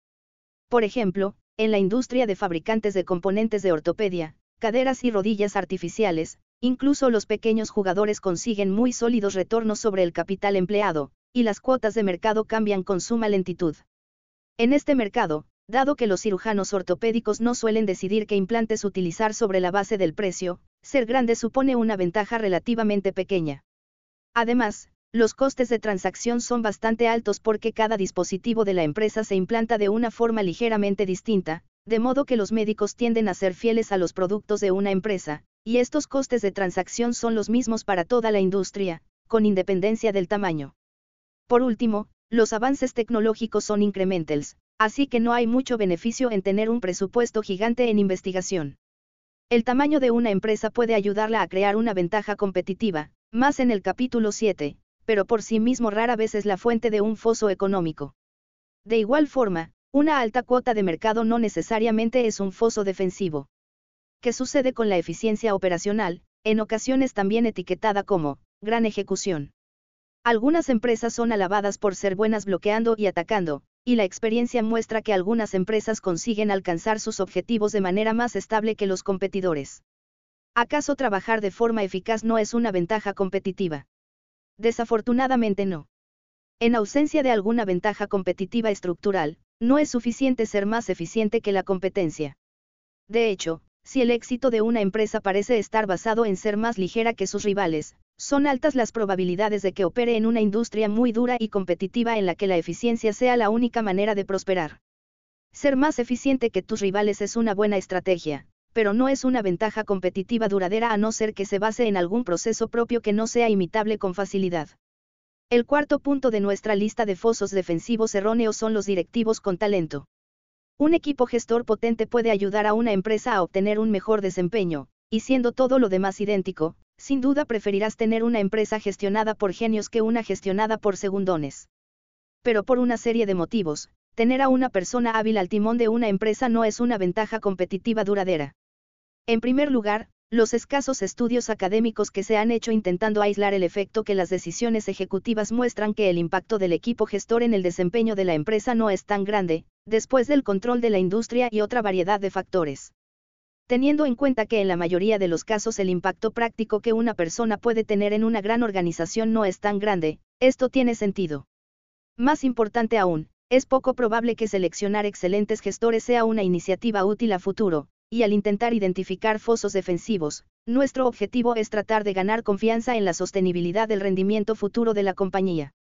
Por ejemplo, en la industria de fabricantes de componentes de ortopedia, caderas y rodillas artificiales, incluso los pequeños jugadores consiguen muy sólidos retornos sobre el capital empleado, y las cuotas de mercado cambian con suma lentitud. En este mercado, dado que los cirujanos ortopédicos no suelen decidir qué implantes utilizar sobre la base del precio, ser grande supone una ventaja relativamente pequeña. Además, los costes de transacción son bastante altos porque cada dispositivo de la empresa se implanta de una forma ligeramente distinta, de modo que los médicos tienden a ser fieles a los productos de una empresa, y estos costes de transacción son los mismos para toda la industria, con independencia del tamaño. Por último, los avances tecnológicos son incrementals, así que no hay mucho beneficio en tener un presupuesto gigante en investigación. El tamaño de una empresa puede ayudarla a crear una ventaja competitiva, más en el capítulo 7, pero por sí mismo rara vez es la fuente de un foso económico. De igual forma, una alta cuota de mercado no necesariamente es un foso defensivo. ¿Qué sucede con la eficiencia operacional, en ocasiones también etiquetada como gran ejecución? Algunas empresas son alabadas por ser buenas bloqueando y atacando, y la experiencia muestra que algunas empresas consiguen alcanzar sus objetivos de manera más estable que los competidores. ¿Acaso trabajar de forma eficaz no es una ventaja competitiva? Desafortunadamente no. En ausencia de alguna ventaja competitiva estructural, no es suficiente ser más eficiente que la competencia. De hecho, si el éxito de una empresa parece estar basado en ser más ligera que sus rivales, son altas las probabilidades de que opere en una industria muy dura y competitiva en la que la eficiencia sea la única manera de prosperar. Ser más eficiente que tus rivales es una buena estrategia, pero no es una ventaja competitiva duradera a no ser que se base en algún proceso propio que no sea imitable con facilidad. El cuarto punto de nuestra lista de fosos defensivos erróneos son los directivos con talento. Un equipo gestor potente puede ayudar a una empresa a obtener un mejor desempeño, y siendo todo lo demás idéntico, sin duda preferirás tener una empresa gestionada por genios que una gestionada por segundones. Pero por una serie de motivos, tener a una persona hábil al timón de una empresa no es una ventaja competitiva duradera. En primer lugar, los escasos estudios académicos que se han hecho intentando aislar el efecto que las decisiones ejecutivas muestran que el impacto del equipo gestor en el desempeño de la empresa no es tan grande, después del control de la industria y otra variedad de factores. Teniendo en cuenta que en la mayoría de los casos el impacto práctico que una persona puede tener en una gran organización no es tan grande, esto tiene sentido. Más importante aún, es poco probable que seleccionar excelentes gestores sea una iniciativa útil a futuro, y al intentar identificar fosos defensivos, nuestro objetivo es tratar de ganar confianza en la sostenibilidad del rendimiento futuro de la compañía.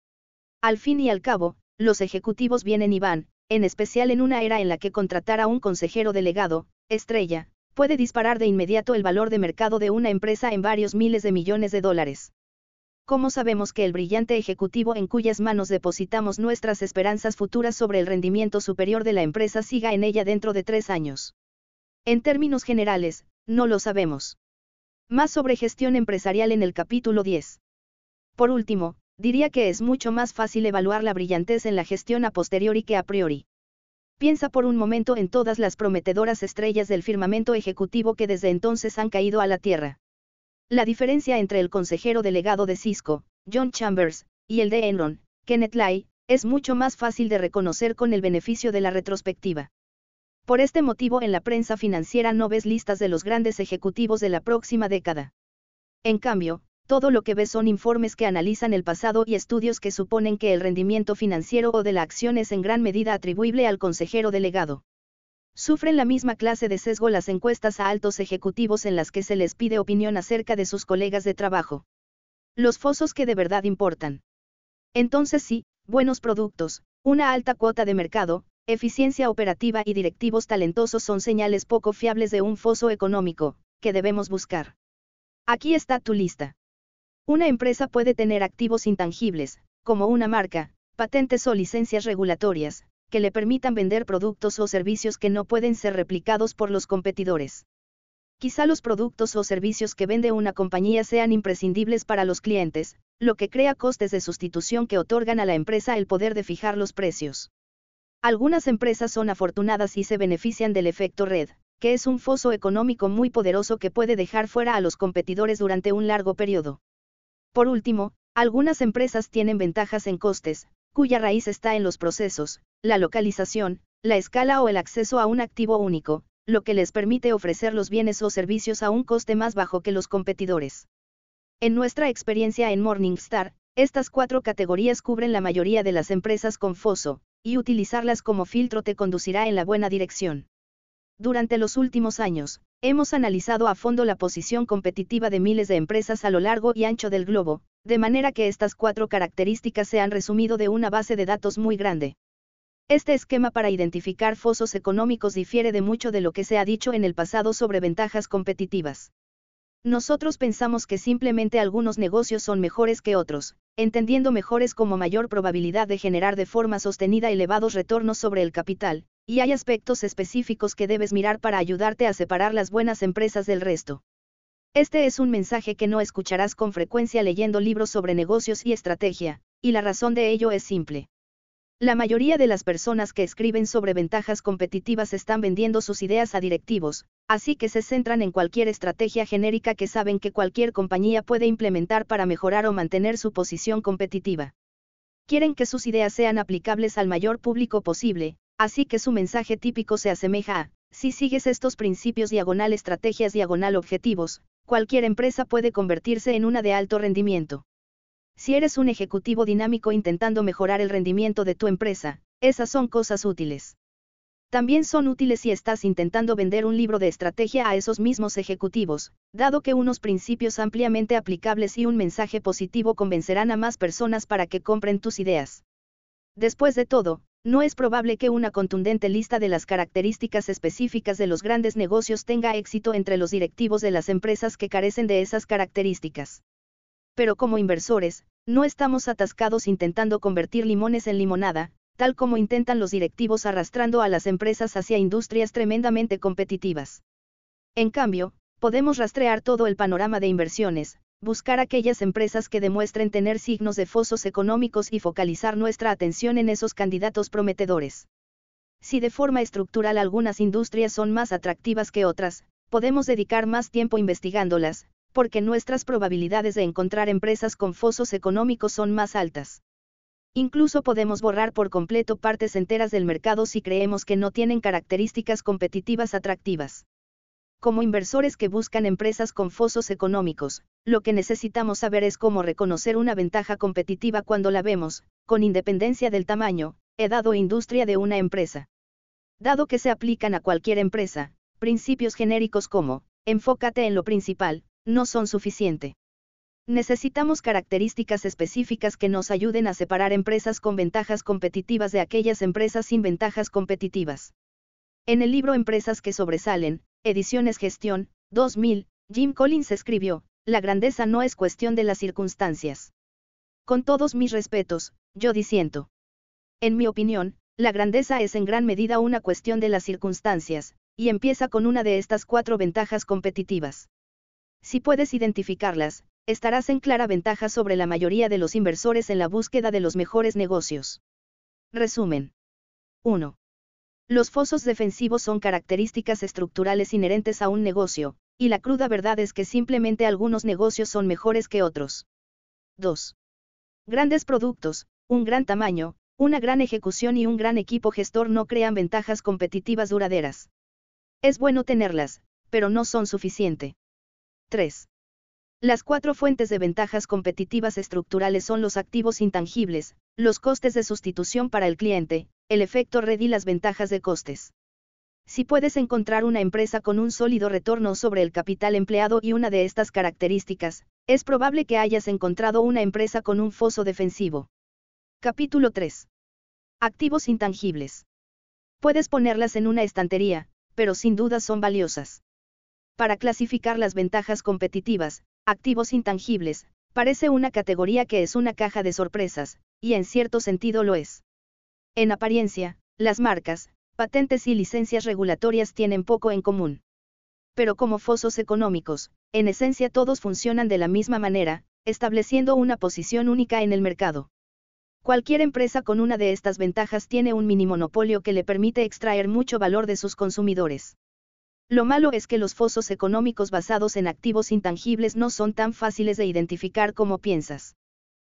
Al fin y al cabo, los ejecutivos vienen y van, en especial en una era en la que contratar a un consejero delegado, estrella, puede disparar de inmediato el valor de mercado de una empresa en varios miles de millones de dólares. ¿Cómo sabemos que el brillante ejecutivo en cuyas manos depositamos nuestras esperanzas futuras sobre el rendimiento superior de la empresa siga en ella dentro de tres años? En términos generales, no lo sabemos. Más sobre gestión empresarial en el capítulo 10. Por último, diría que es mucho más fácil evaluar la brillantez en la gestión a posteriori que a priori. Piensa por un momento en todas las prometedoras estrellas del firmamento ejecutivo que desde entonces han caído a la Tierra. La diferencia entre el consejero delegado de Cisco, John Chambers, y el de Enron, Kenneth Lai, es mucho más fácil de reconocer con el beneficio de la retrospectiva. Por este motivo en la prensa financiera no ves listas de los grandes ejecutivos de la próxima década. En cambio, todo lo que ves son informes que analizan el pasado y estudios que suponen que el rendimiento financiero o de la acción es en gran medida atribuible al consejero delegado. Sufren la misma clase de sesgo las encuestas a altos ejecutivos en las que se les pide opinión acerca de sus colegas de trabajo. Los fosos que de verdad importan. Entonces sí, buenos productos, una alta cuota de mercado, eficiencia operativa y directivos talentosos son señales poco fiables de un foso económico, que debemos buscar. Aquí está tu lista. Una empresa puede tener activos intangibles, como una marca, patentes o licencias regulatorias, que le permitan vender productos o servicios que no pueden ser replicados por los competidores. Quizá los productos o servicios que vende una compañía sean imprescindibles para los clientes, lo que crea costes de sustitución que otorgan a la empresa el poder de fijar los precios. Algunas empresas son afortunadas y se benefician del efecto red, que es un foso económico muy poderoso que puede dejar fuera a los competidores durante un largo periodo. Por último, algunas empresas tienen ventajas en costes, cuya raíz está en los procesos, la localización, la escala o el acceso a un activo único, lo que les permite ofrecer los bienes o servicios a un coste más bajo que los competidores. En nuestra experiencia en Morningstar, estas cuatro categorías cubren la mayoría de las empresas con foso, y utilizarlas como filtro te conducirá en la buena dirección. Durante los últimos años, hemos analizado a fondo la posición competitiva de miles de empresas a lo largo y ancho del globo, de manera que estas cuatro características se han resumido de una base de datos muy grande. Este esquema para identificar fosos económicos difiere de mucho de lo que se ha dicho en el pasado sobre ventajas competitivas. Nosotros pensamos que simplemente algunos negocios son mejores que otros, entendiendo mejores como mayor probabilidad de generar de forma sostenida elevados retornos sobre el capital, y hay aspectos específicos que debes mirar para ayudarte a separar las buenas empresas del resto. Este es un mensaje que no escucharás con frecuencia leyendo libros sobre negocios y estrategia, y la razón de ello es simple. La mayoría de las personas que escriben sobre ventajas competitivas están vendiendo sus ideas a directivos, así que se centran en cualquier estrategia genérica que saben que cualquier compañía puede implementar para mejorar o mantener su posición competitiva. Quieren que sus ideas sean aplicables al mayor público posible, Así que su mensaje típico se asemeja a, si sigues estos principios diagonal estrategias diagonal objetivos, cualquier empresa puede convertirse en una de alto rendimiento. Si eres un ejecutivo dinámico intentando mejorar el rendimiento de tu empresa, esas son cosas útiles. También son útiles si estás intentando vender un libro de estrategia a esos mismos ejecutivos, dado que unos principios ampliamente aplicables y un mensaje positivo convencerán a más personas para que compren tus ideas. Después de todo, no es probable que una contundente lista de las características específicas de los grandes negocios tenga éxito entre los directivos de las empresas que carecen de esas características. Pero como inversores, no estamos atascados intentando convertir limones en limonada, tal como intentan los directivos arrastrando a las empresas hacia industrias tremendamente competitivas. En cambio, podemos rastrear todo el panorama de inversiones, buscar aquellas empresas que demuestren tener signos de fosos económicos y focalizar nuestra atención en esos candidatos prometedores. Si de forma estructural algunas industrias son más atractivas que otras, podemos dedicar más tiempo investigándolas, porque nuestras probabilidades de encontrar empresas con fosos económicos son más altas. Incluso podemos borrar por completo partes enteras del mercado si creemos que no tienen características competitivas atractivas. Como inversores que buscan empresas con fosos económicos, lo que necesitamos saber es cómo reconocer una ventaja competitiva cuando la vemos, con independencia del tamaño, edad o industria de una empresa. Dado que se aplican a cualquier empresa, principios genéricos como, enfócate en lo principal, no son suficiente. Necesitamos características específicas que nos ayuden a separar empresas con ventajas competitivas de aquellas empresas sin ventajas competitivas. En el libro Empresas que sobresalen, Ediciones Gestión, 2000, Jim Collins escribió, La grandeza no es cuestión de las circunstancias. Con todos mis respetos, yo disiento. En mi opinión, la grandeza es en gran medida una cuestión de las circunstancias, y empieza con una de estas cuatro ventajas competitivas. Si puedes identificarlas, estarás en clara ventaja sobre la mayoría de los inversores en la búsqueda de los mejores negocios. Resumen. 1. Los fosos defensivos son características estructurales inherentes a un negocio, y la cruda verdad es que simplemente algunos negocios son mejores que otros. 2. Grandes productos, un gran tamaño, una gran ejecución y un gran equipo gestor no crean ventajas competitivas duraderas. Es bueno tenerlas, pero no son suficiente. 3. Las cuatro fuentes de ventajas competitivas estructurales son los activos intangibles, los costes de sustitución para el cliente, el efecto red y las ventajas de costes. Si puedes encontrar una empresa con un sólido retorno sobre el capital empleado y una de estas características, es probable que hayas encontrado una empresa con un foso defensivo. Capítulo 3. Activos intangibles. Puedes ponerlas en una estantería, pero sin duda son valiosas. Para clasificar las ventajas competitivas, activos intangibles, parece una categoría que es una caja de sorpresas, y en cierto sentido lo es. En apariencia, las marcas, patentes y licencias regulatorias tienen poco en común. Pero como fosos económicos, en esencia todos funcionan de la misma manera, estableciendo una posición única en el mercado. Cualquier empresa con una de estas ventajas tiene un mini monopolio que le permite extraer mucho valor de sus consumidores. Lo malo es que los fosos económicos basados en activos intangibles no son tan fáciles de identificar como piensas.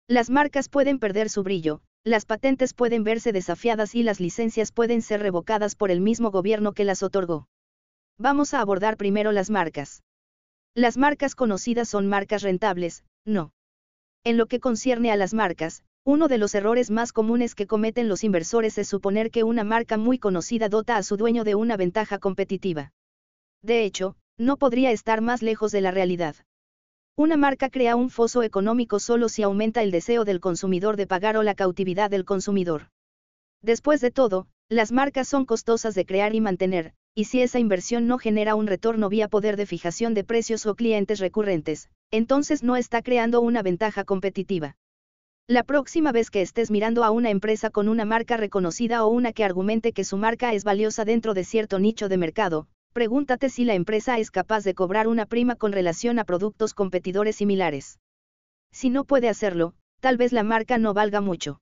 Las marcas pueden perder su brillo, las patentes pueden verse desafiadas y las licencias pueden ser revocadas por el mismo gobierno que las otorgó. Vamos a abordar primero las marcas. Las marcas conocidas son marcas rentables, no. En lo que concierne a las marcas, uno de los errores más comunes que cometen los inversores es suponer que una marca muy conocida dota a su dueño de una ventaja competitiva. De hecho, no podría estar más lejos de la realidad. Una marca crea un foso económico solo si aumenta el deseo del consumidor de pagar o la cautividad del consumidor. Después de todo, las marcas son costosas de crear y mantener, y si esa inversión no genera un retorno vía poder de fijación de precios o clientes recurrentes, entonces no está creando una ventaja competitiva. La próxima vez que estés mirando a una empresa con una marca reconocida o una que argumente que su marca es valiosa dentro de cierto nicho de mercado, Pregúntate si la empresa es capaz de cobrar una prima con relación a productos competidores similares. Si no puede hacerlo, tal vez la marca no valga mucho.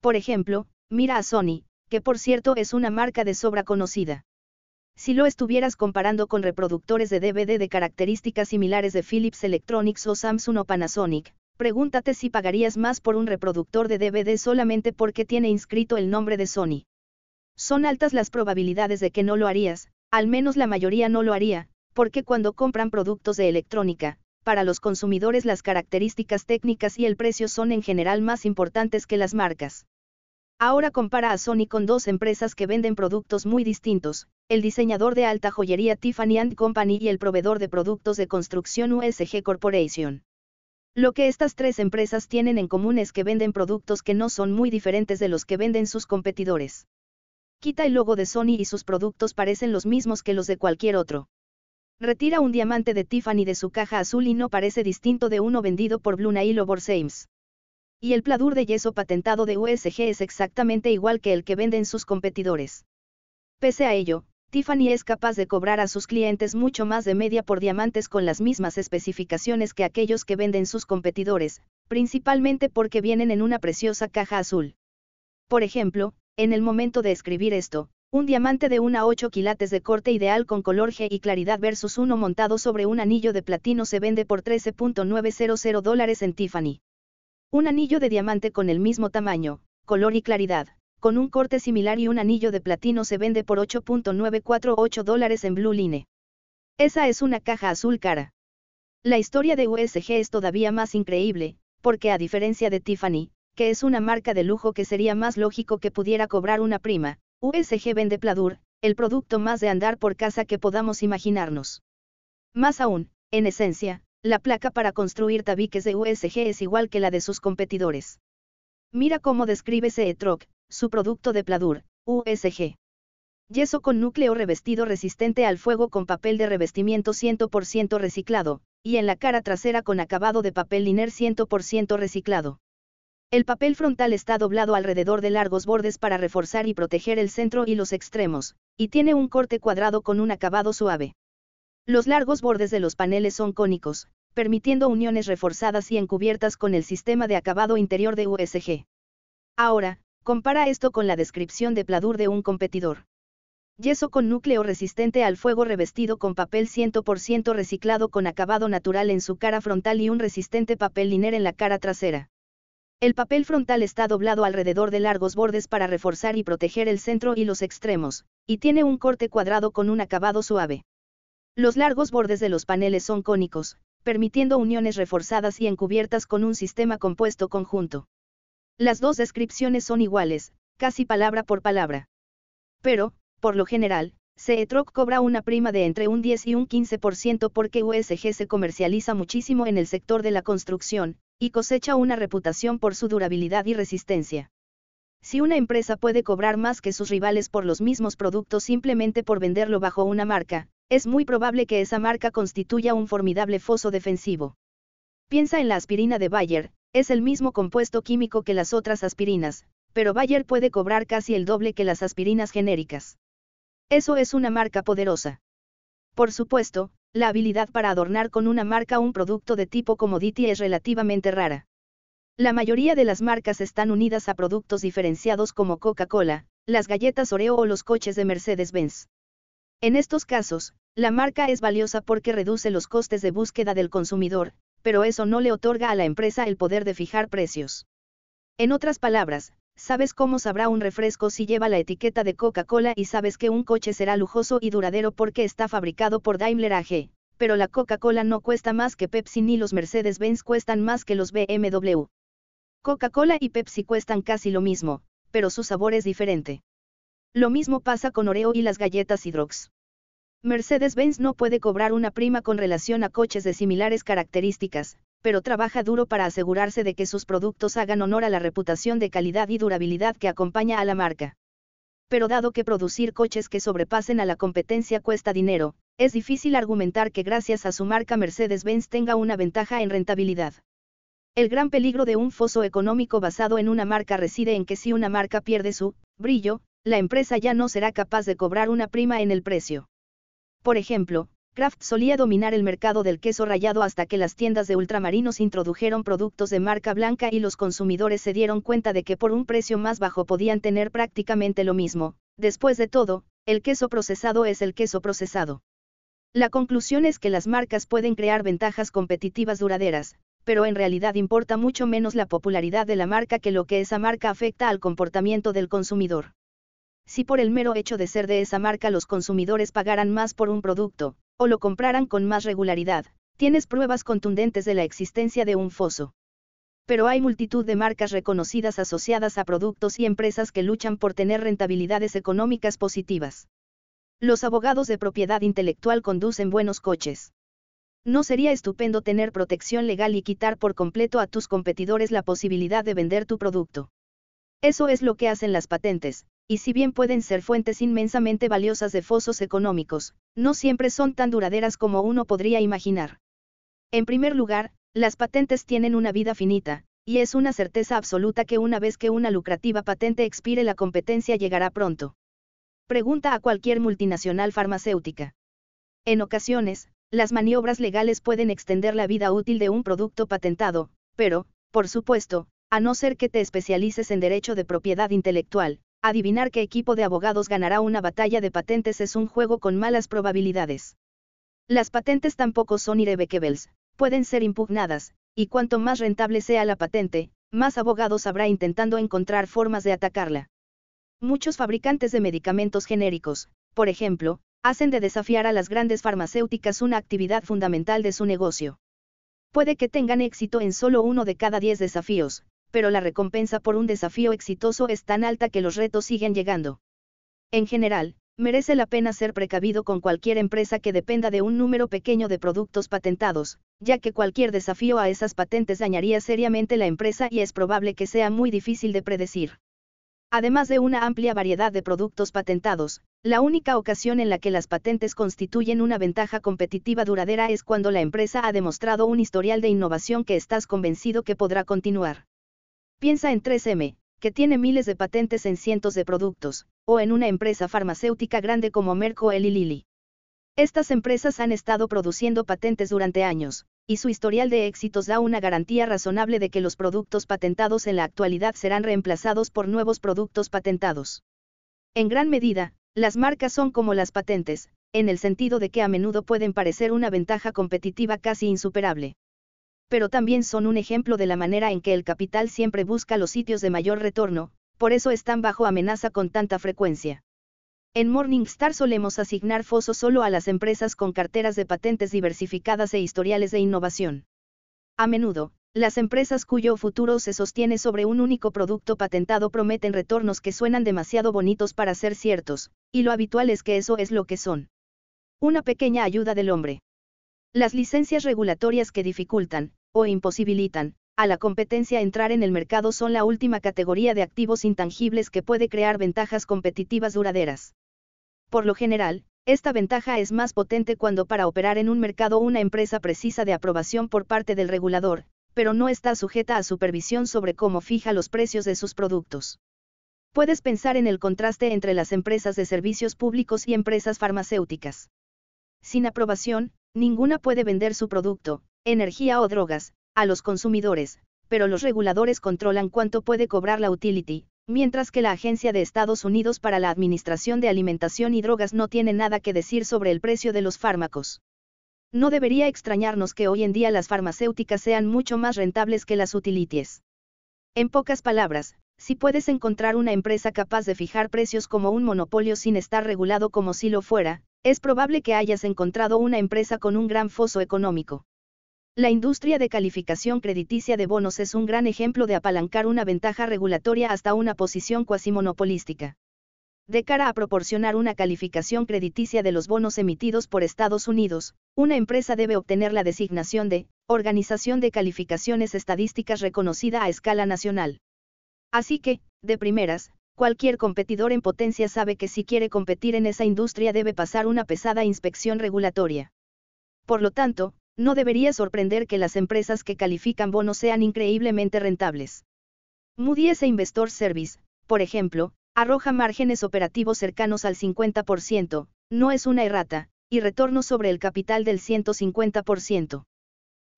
Por ejemplo, mira a Sony, que por cierto es una marca de sobra conocida. Si lo estuvieras comparando con reproductores de DVD de características similares de Philips Electronics o Samsung o Panasonic, pregúntate si pagarías más por un reproductor de DVD solamente porque tiene inscrito el nombre de Sony. Son altas las probabilidades de que no lo harías, al menos la mayoría no lo haría, porque cuando compran productos de electrónica, para los consumidores las características técnicas y el precio son en general más importantes que las marcas. Ahora compara a Sony con dos empresas que venden productos muy distintos, el diseñador de alta joyería Tiffany ⁇ Company y el proveedor de productos de construcción USG Corporation. Lo que estas tres empresas tienen en común es que venden productos que no son muy diferentes de los que venden sus competidores. Quita el logo de Sony y sus productos parecen los mismos que los de cualquier otro. Retira un diamante de Tiffany de su caja azul y no parece distinto de uno vendido por Blue Nail o Borsames. Y el pladur de yeso patentado de USG es exactamente igual que el que venden sus competidores. Pese a ello, Tiffany es capaz de cobrar a sus clientes mucho más de media por diamantes con las mismas especificaciones que aquellos que venden sus competidores, principalmente porque vienen en una preciosa caja azul. Por ejemplo, en el momento de escribir esto, un diamante de una 8 quilates de corte ideal con color G y claridad versus uno montado sobre un anillo de platino se vende por 13.900 dólares en Tiffany. Un anillo de diamante con el mismo tamaño, color y claridad, con un corte similar y un anillo de platino se vende por 8.948 dólares en Blue Line. Esa es una caja azul cara. La historia de USG es todavía más increíble, porque a diferencia de Tiffany, que es una marca de lujo que sería más lógico que pudiera cobrar una prima, USG vende Pladur, el producto más de andar por casa que podamos imaginarnos. Más aún, en esencia, la placa para construir tabiques de USG es igual que la de sus competidores. Mira cómo describe Seetroc, su producto de Pladur, USG. Yeso con núcleo revestido resistente al fuego con papel de revestimiento 100% reciclado, y en la cara trasera con acabado de papel liner 100% reciclado. El papel frontal está doblado alrededor de largos bordes para reforzar y proteger el centro y los extremos, y tiene un corte cuadrado con un acabado suave. Los largos bordes de los paneles son cónicos, permitiendo uniones reforzadas y encubiertas con el sistema de acabado interior de USG. Ahora, compara esto con la descripción de pladur de un competidor. Yeso con núcleo resistente al fuego revestido con papel 100% reciclado con acabado natural en su cara frontal y un resistente papel liner en la cara trasera. El papel frontal está doblado alrededor de largos bordes para reforzar y proteger el centro y los extremos, y tiene un corte cuadrado con un acabado suave. Los largos bordes de los paneles son cónicos, permitiendo uniones reforzadas y encubiertas con un sistema compuesto conjunto. Las dos descripciones son iguales, casi palabra por palabra. Pero, por lo general, CETROC cobra una prima de entre un 10 y un 15% porque USG se comercializa muchísimo en el sector de la construcción, y cosecha una reputación por su durabilidad y resistencia. Si una empresa puede cobrar más que sus rivales por los mismos productos simplemente por venderlo bajo una marca, es muy probable que esa marca constituya un formidable foso defensivo. Piensa en la aspirina de Bayer, es el mismo compuesto químico que las otras aspirinas, pero Bayer puede cobrar casi el doble que las aspirinas genéricas. Eso es una marca poderosa. Por supuesto, la habilidad para adornar con una marca un producto de tipo commodity es relativamente rara. La mayoría de las marcas están unidas a productos diferenciados como Coca-Cola, las galletas Oreo o los coches de Mercedes-Benz. En estos casos, la marca es valiosa porque reduce los costes de búsqueda del consumidor, pero eso no le otorga a la empresa el poder de fijar precios. En otras palabras, Sabes cómo sabrá un refresco si lleva la etiqueta de Coca-Cola y sabes que un coche será lujoso y duradero porque está fabricado por Daimler AG, pero la Coca-Cola no cuesta más que Pepsi ni los Mercedes-Benz cuestan más que los BMW. Coca-Cola y Pepsi cuestan casi lo mismo, pero su sabor es diferente. Lo mismo pasa con Oreo y las galletas Hydrox. Mercedes-Benz no puede cobrar una prima con relación a coches de similares características, pero trabaja duro para asegurarse de que sus productos hagan honor a la reputación de calidad y durabilidad que acompaña a la marca. Pero dado que producir coches que sobrepasen a la competencia cuesta dinero, es difícil argumentar que gracias a su marca Mercedes-Benz tenga una ventaja en rentabilidad. El gran peligro de un foso económico basado en una marca reside en que si una marca pierde su brillo, la empresa ya no será capaz de cobrar una prima en el precio. Por ejemplo, Kraft solía dominar el mercado del queso rallado hasta que las tiendas de ultramarinos introdujeron productos de marca blanca y los consumidores se dieron cuenta de que por un precio más bajo podían tener prácticamente lo mismo. Después de todo, el queso procesado es el queso procesado. La conclusión es que las marcas pueden crear ventajas competitivas duraderas, pero en realidad importa mucho menos la popularidad de la marca que lo que esa marca afecta al comportamiento del consumidor. Si por el mero hecho de ser de esa marca los consumidores pagaran más por un producto, o lo compraran con más regularidad, tienes pruebas contundentes de la existencia de un foso. Pero hay multitud de marcas reconocidas asociadas a productos y empresas que luchan por tener rentabilidades económicas positivas. Los abogados de propiedad intelectual conducen buenos coches. ¿No sería estupendo tener protección legal y quitar por completo a tus competidores la posibilidad de vender tu producto? Eso es lo que hacen las patentes, y si bien pueden ser fuentes inmensamente valiosas de fosos económicos, no siempre son tan duraderas como uno podría imaginar. En primer lugar, las patentes tienen una vida finita, y es una certeza absoluta que una vez que una lucrativa patente expire la competencia llegará pronto. Pregunta a cualquier multinacional farmacéutica. En ocasiones, las maniobras legales pueden extender la vida útil de un producto patentado, pero, por supuesto, a no ser que te especialices en derecho de propiedad intelectual, Adivinar qué equipo de abogados ganará una batalla de patentes es un juego con malas probabilidades. Las patentes tampoco son irrevocables, pueden ser impugnadas, y cuanto más rentable sea la patente, más abogados habrá intentando encontrar formas de atacarla. Muchos fabricantes de medicamentos genéricos, por ejemplo, hacen de desafiar a las grandes farmacéuticas una actividad fundamental de su negocio. Puede que tengan éxito en solo uno de cada diez desafíos, pero la recompensa por un desafío exitoso es tan alta que los retos siguen llegando. En general, merece la pena ser precavido con cualquier empresa que dependa de un número pequeño de productos patentados, ya que cualquier desafío a esas patentes dañaría seriamente la empresa y es probable que sea muy difícil de predecir. Además de una amplia variedad de productos patentados, la única ocasión en la que las patentes constituyen una ventaja competitiva duradera es cuando la empresa ha demostrado un historial de innovación que estás convencido que podrá continuar. Piensa en 3M, que tiene miles de patentes en cientos de productos, o en una empresa farmacéutica grande como Merck o Eli Lilly. Estas empresas han estado produciendo patentes durante años, y su historial de éxitos da una garantía razonable de que los productos patentados en la actualidad serán reemplazados por nuevos productos patentados. En gran medida, las marcas son como las patentes, en el sentido de que a menudo pueden parecer una ventaja competitiva casi insuperable pero también son un ejemplo de la manera en que el capital siempre busca los sitios de mayor retorno, por eso están bajo amenaza con tanta frecuencia. En Morningstar solemos asignar fosos solo a las empresas con carteras de patentes diversificadas e historiales de innovación. A menudo, las empresas cuyo futuro se sostiene sobre un único producto patentado prometen retornos que suenan demasiado bonitos para ser ciertos, y lo habitual es que eso es lo que son. Una pequeña ayuda del hombre. Las licencias regulatorias que dificultan, o imposibilitan, a la competencia entrar en el mercado son la última categoría de activos intangibles que puede crear ventajas competitivas duraderas. Por lo general, esta ventaja es más potente cuando para operar en un mercado una empresa precisa de aprobación por parte del regulador, pero no está sujeta a supervisión sobre cómo fija los precios de sus productos. Puedes pensar en el contraste entre las empresas de servicios públicos y empresas farmacéuticas. Sin aprobación, ninguna puede vender su producto, energía o drogas, a los consumidores, pero los reguladores controlan cuánto puede cobrar la utility, mientras que la Agencia de Estados Unidos para la Administración de Alimentación y Drogas no tiene nada que decir sobre el precio de los fármacos. No debería extrañarnos que hoy en día las farmacéuticas sean mucho más rentables que las utilities. En pocas palabras, si puedes encontrar una empresa capaz de fijar precios como un monopolio sin estar regulado como si lo fuera, es probable que hayas encontrado una empresa con un gran foso económico. La industria de calificación crediticia de bonos es un gran ejemplo de apalancar una ventaja regulatoria hasta una posición cuasi monopolística. De cara a proporcionar una calificación crediticia de los bonos emitidos por Estados Unidos, una empresa debe obtener la designación de Organización de Calificaciones Estadísticas reconocida a escala nacional. Así que, de primeras, cualquier competidor en potencia sabe que si quiere competir en esa industria debe pasar una pesada inspección regulatoria. Por lo tanto, no debería sorprender que las empresas que califican bonos sean increíblemente rentables. Moody's e Investor Service, por ejemplo, arroja márgenes operativos cercanos al 50%, no es una errata, y retorno sobre el capital del 150%.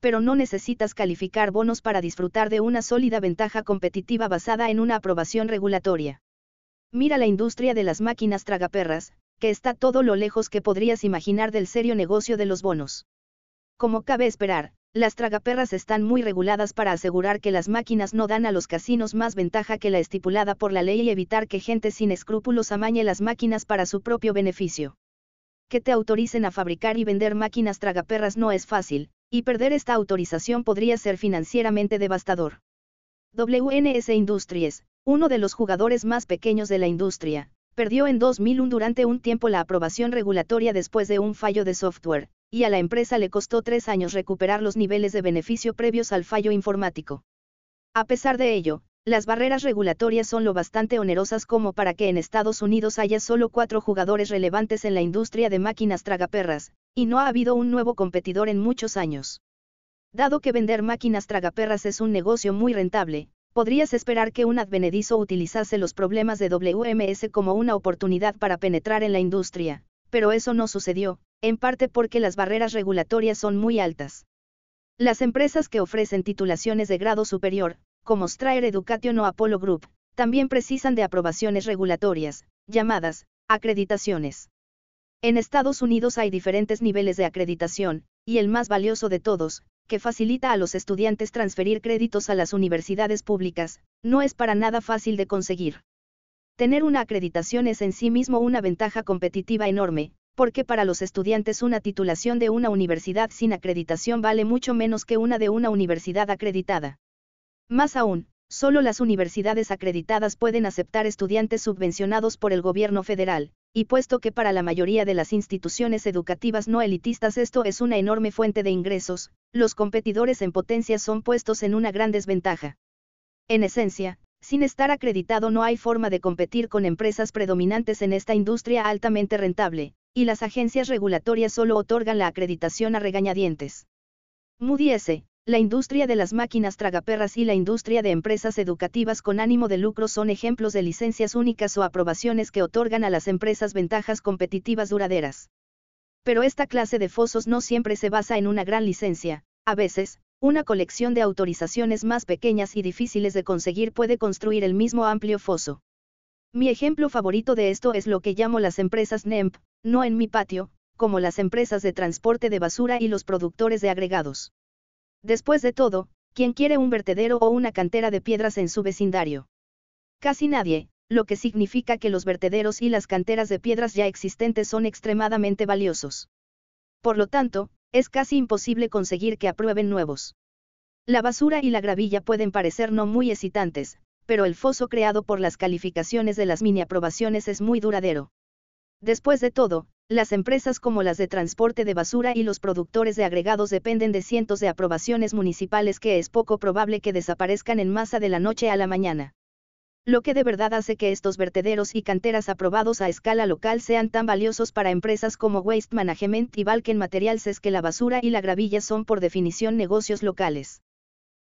Pero no necesitas calificar bonos para disfrutar de una sólida ventaja competitiva basada en una aprobación regulatoria. Mira la industria de las máquinas tragaperras, que está todo lo lejos que podrías imaginar del serio negocio de los bonos. Como cabe esperar, las tragaperras están muy reguladas para asegurar que las máquinas no dan a los casinos más ventaja que la estipulada por la ley y evitar que gente sin escrúpulos amañe las máquinas para su propio beneficio. Que te autoricen a fabricar y vender máquinas tragaperras no es fácil, y perder esta autorización podría ser financieramente devastador. WNS Industries, uno de los jugadores más pequeños de la industria, perdió en 2001 durante un tiempo la aprobación regulatoria después de un fallo de software, y a la empresa le costó tres años recuperar los niveles de beneficio previos al fallo informático. A pesar de ello, las barreras regulatorias son lo bastante onerosas como para que en Estados Unidos haya solo cuatro jugadores relevantes en la industria de máquinas tragaperras, y no ha habido un nuevo competidor en muchos años. Dado que vender máquinas tragaperras es un negocio muy rentable, podrías esperar que un advenedizo utilizase los problemas de WMS como una oportunidad para penetrar en la industria, pero eso no sucedió, en parte porque las barreras regulatorias son muy altas. Las empresas que ofrecen titulaciones de grado superior, como Strayer Education o Apollo Group, también precisan de aprobaciones regulatorias, llamadas acreditaciones. En Estados Unidos hay diferentes niveles de acreditación, y el más valioso de todos, que facilita a los estudiantes transferir créditos a las universidades públicas, no es para nada fácil de conseguir. Tener una acreditación es en sí mismo una ventaja competitiva enorme, porque para los estudiantes una titulación de una universidad sin acreditación vale mucho menos que una de una universidad acreditada. Más aún, solo las universidades acreditadas pueden aceptar estudiantes subvencionados por el gobierno federal, y puesto que para la mayoría de las instituciones educativas no elitistas esto es una enorme fuente de ingresos, los competidores en potencia son puestos en una gran desventaja. En esencia, sin estar acreditado no hay forma de competir con empresas predominantes en esta industria altamente rentable, y las agencias regulatorias solo otorgan la acreditación a regañadientes. Moody S., la industria de las máquinas tragaperras y la industria de empresas educativas con ánimo de lucro son ejemplos de licencias únicas o aprobaciones que otorgan a las empresas ventajas competitivas duraderas. Pero esta clase de fosos no siempre se basa en una gran licencia, a veces, una colección de autorizaciones más pequeñas y difíciles de conseguir puede construir el mismo amplio foso. Mi ejemplo favorito de esto es lo que llamo las empresas NEMP, no en mi patio, como las empresas de transporte de basura y los productores de agregados. Después de todo, ¿quién quiere un vertedero o una cantera de piedras en su vecindario? Casi nadie, lo que significa que los vertederos y las canteras de piedras ya existentes son extremadamente valiosos. Por lo tanto, es casi imposible conseguir que aprueben nuevos. La basura y la gravilla pueden parecer no muy excitantes, pero el foso creado por las calificaciones de las mini aprobaciones es muy duradero. Después de todo, las empresas como las de transporte de basura y los productores de agregados dependen de cientos de aprobaciones municipales que es poco probable que desaparezcan en masa de la noche a la mañana. Lo que de verdad hace que estos vertederos y canteras aprobados a escala local sean tan valiosos para empresas como Waste Management y Balken Materials es que la basura y la gravilla son por definición negocios locales.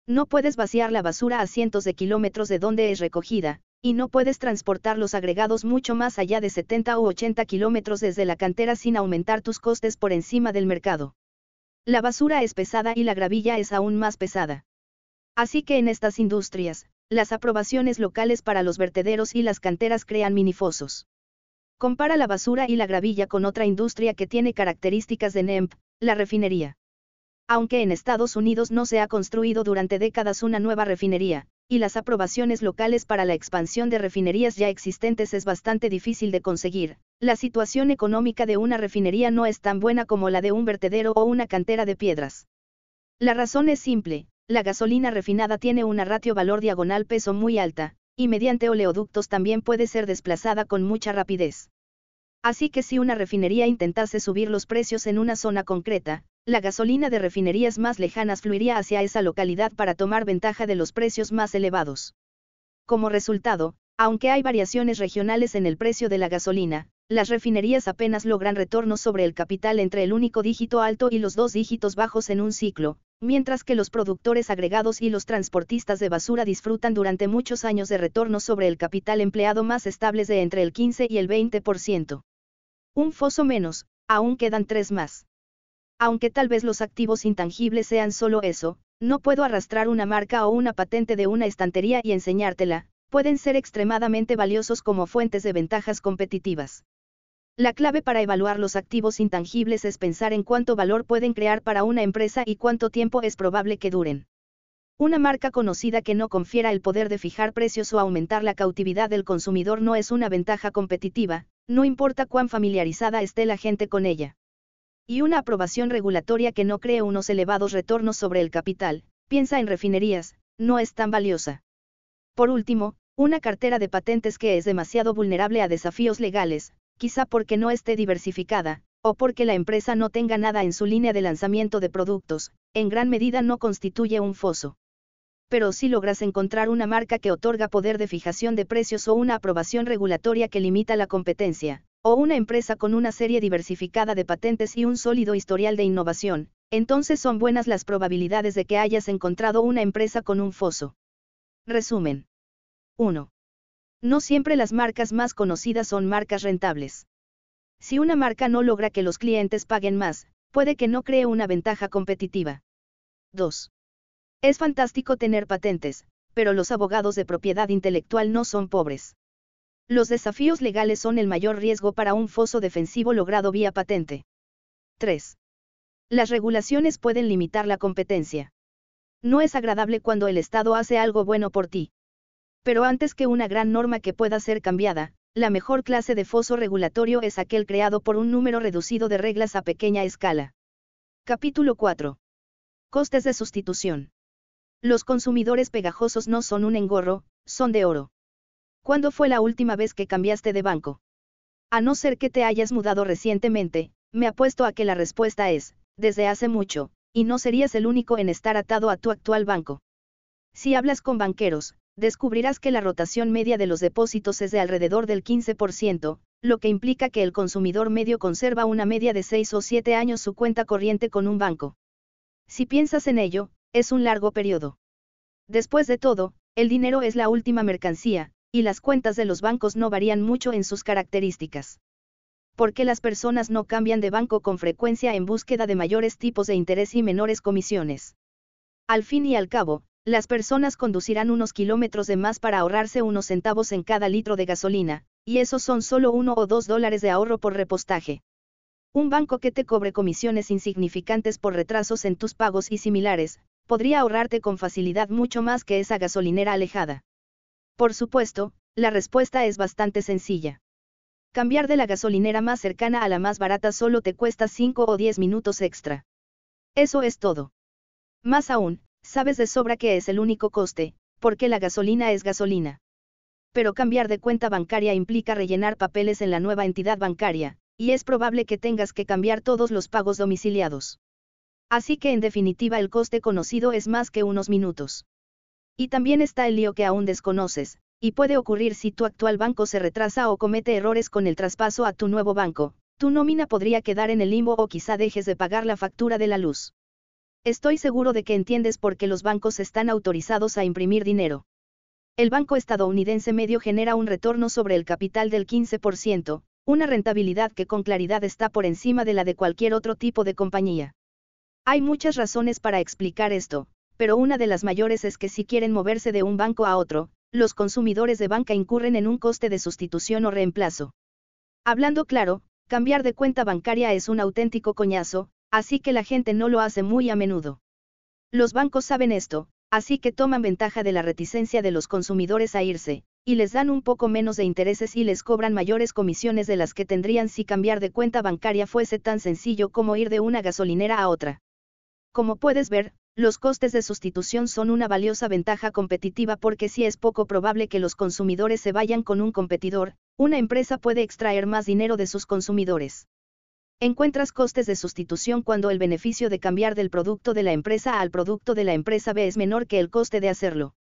No puedes vaciar la basura a cientos de kilómetros de donde es recogida, y no puedes transportar los agregados mucho más allá de 70 u 80 kilómetros desde la cantera sin aumentar tus costes por encima del mercado. La basura es pesada y la gravilla es aún más pesada. Así que en estas industrias, las aprobaciones locales para los vertederos y las canteras crean minifosos. Compara la basura y la gravilla con otra industria que tiene características de NEMP, la refinería. Aunque en Estados Unidos no se ha construido durante décadas una nueva refinería, y las aprobaciones locales para la expansión de refinerías ya existentes es bastante difícil de conseguir, la situación económica de una refinería no es tan buena como la de un vertedero o una cantera de piedras. La razón es simple, la gasolina refinada tiene una ratio valor diagonal peso muy alta, y mediante oleoductos también puede ser desplazada con mucha rapidez. Así que si una refinería intentase subir los precios en una zona concreta, la gasolina de refinerías más lejanas fluiría hacia esa localidad para tomar ventaja de los precios más elevados. Como resultado, aunque hay variaciones regionales en el precio de la gasolina, las refinerías apenas logran retornos sobre el capital entre el único dígito alto y los dos dígitos bajos en un ciclo, mientras que los productores agregados y los transportistas de basura disfrutan durante muchos años de retornos sobre el capital empleado más estables de entre el 15 y el 20%. Un foso menos, aún quedan tres más. Aunque tal vez los activos intangibles sean solo eso, no puedo arrastrar una marca o una patente de una estantería y enseñártela, pueden ser extremadamente valiosos como fuentes de ventajas competitivas. La clave para evaluar los activos intangibles es pensar en cuánto valor pueden crear para una empresa y cuánto tiempo es probable que duren. Una marca conocida que no confiera el poder de fijar precios o aumentar la cautividad del consumidor no es una ventaja competitiva, no importa cuán familiarizada esté la gente con ella. Y una aprobación regulatoria que no cree unos elevados retornos sobre el capital, piensa en refinerías, no es tan valiosa. Por último, una cartera de patentes que es demasiado vulnerable a desafíos legales, quizá porque no esté diversificada, o porque la empresa no tenga nada en su línea de lanzamiento de productos, en gran medida no constituye un foso. Pero si logras encontrar una marca que otorga poder de fijación de precios o una aprobación regulatoria que limita la competencia, o una empresa con una serie diversificada de patentes y un sólido historial de innovación, entonces son buenas las probabilidades de que hayas encontrado una empresa con un foso. Resumen. 1. No siempre las marcas más conocidas son marcas rentables. Si una marca no logra que los clientes paguen más, puede que no cree una ventaja competitiva. 2. Es fantástico tener patentes, pero los abogados de propiedad intelectual no son pobres. Los desafíos legales son el mayor riesgo para un foso defensivo logrado vía patente. 3. Las regulaciones pueden limitar la competencia. No es agradable cuando el Estado hace algo bueno por ti. Pero antes que una gran norma que pueda ser cambiada, la mejor clase de foso regulatorio es aquel creado por un número reducido de reglas a pequeña escala. Capítulo 4. Costes de sustitución. Los consumidores pegajosos no son un engorro, son de oro. ¿Cuándo fue la última vez que cambiaste de banco? A no ser que te hayas mudado recientemente, me apuesto a que la respuesta es, desde hace mucho, y no serías el único en estar atado a tu actual banco. Si hablas con banqueros, descubrirás que la rotación media de los depósitos es de alrededor del 15%, lo que implica que el consumidor medio conserva una media de 6 o 7 años su cuenta corriente con un banco. Si piensas en ello, es un largo periodo. Después de todo, el dinero es la última mercancía, y las cuentas de los bancos no varían mucho en sus características. Porque las personas no cambian de banco con frecuencia en búsqueda de mayores tipos de interés y menores comisiones. Al fin y al cabo, las personas conducirán unos kilómetros de más para ahorrarse unos centavos en cada litro de gasolina, y esos son solo uno o dos dólares de ahorro por repostaje. Un banco que te cobre comisiones insignificantes por retrasos en tus pagos y similares, podría ahorrarte con facilidad mucho más que esa gasolinera alejada. Por supuesto, la respuesta es bastante sencilla. Cambiar de la gasolinera más cercana a la más barata solo te cuesta 5 o 10 minutos extra. Eso es todo. Más aún, sabes de sobra que es el único coste, porque la gasolina es gasolina. Pero cambiar de cuenta bancaria implica rellenar papeles en la nueva entidad bancaria, y es probable que tengas que cambiar todos los pagos domiciliados. Así que en definitiva el coste conocido es más que unos minutos. Y también está el lío que aún desconoces, y puede ocurrir si tu actual banco se retrasa o comete errores con el traspaso a tu nuevo banco, tu nómina podría quedar en el limbo o quizá dejes de pagar la factura de la luz. Estoy seguro de que entiendes por qué los bancos están autorizados a imprimir dinero. El banco estadounidense medio genera un retorno sobre el capital del 15%, una rentabilidad que con claridad está por encima de la de cualquier otro tipo de compañía. Hay muchas razones para explicar esto, pero una de las mayores es que si quieren moverse de un banco a otro, los consumidores de banca incurren en un coste de sustitución o reemplazo. Hablando claro, cambiar de cuenta bancaria es un auténtico coñazo, así que la gente no lo hace muy a menudo. Los bancos saben esto, así que toman ventaja de la reticencia de los consumidores a irse, y les dan un poco menos de intereses y les cobran mayores comisiones de las que tendrían si cambiar de cuenta bancaria fuese tan sencillo como ir de una gasolinera a otra. Como puedes ver, los costes de sustitución son una valiosa ventaja competitiva porque si es poco probable que los consumidores se vayan con un competidor, una empresa puede extraer más dinero de sus consumidores. Encuentras costes de sustitución cuando el beneficio de cambiar del producto de la empresa A al producto de la empresa B es menor que el coste de hacerlo.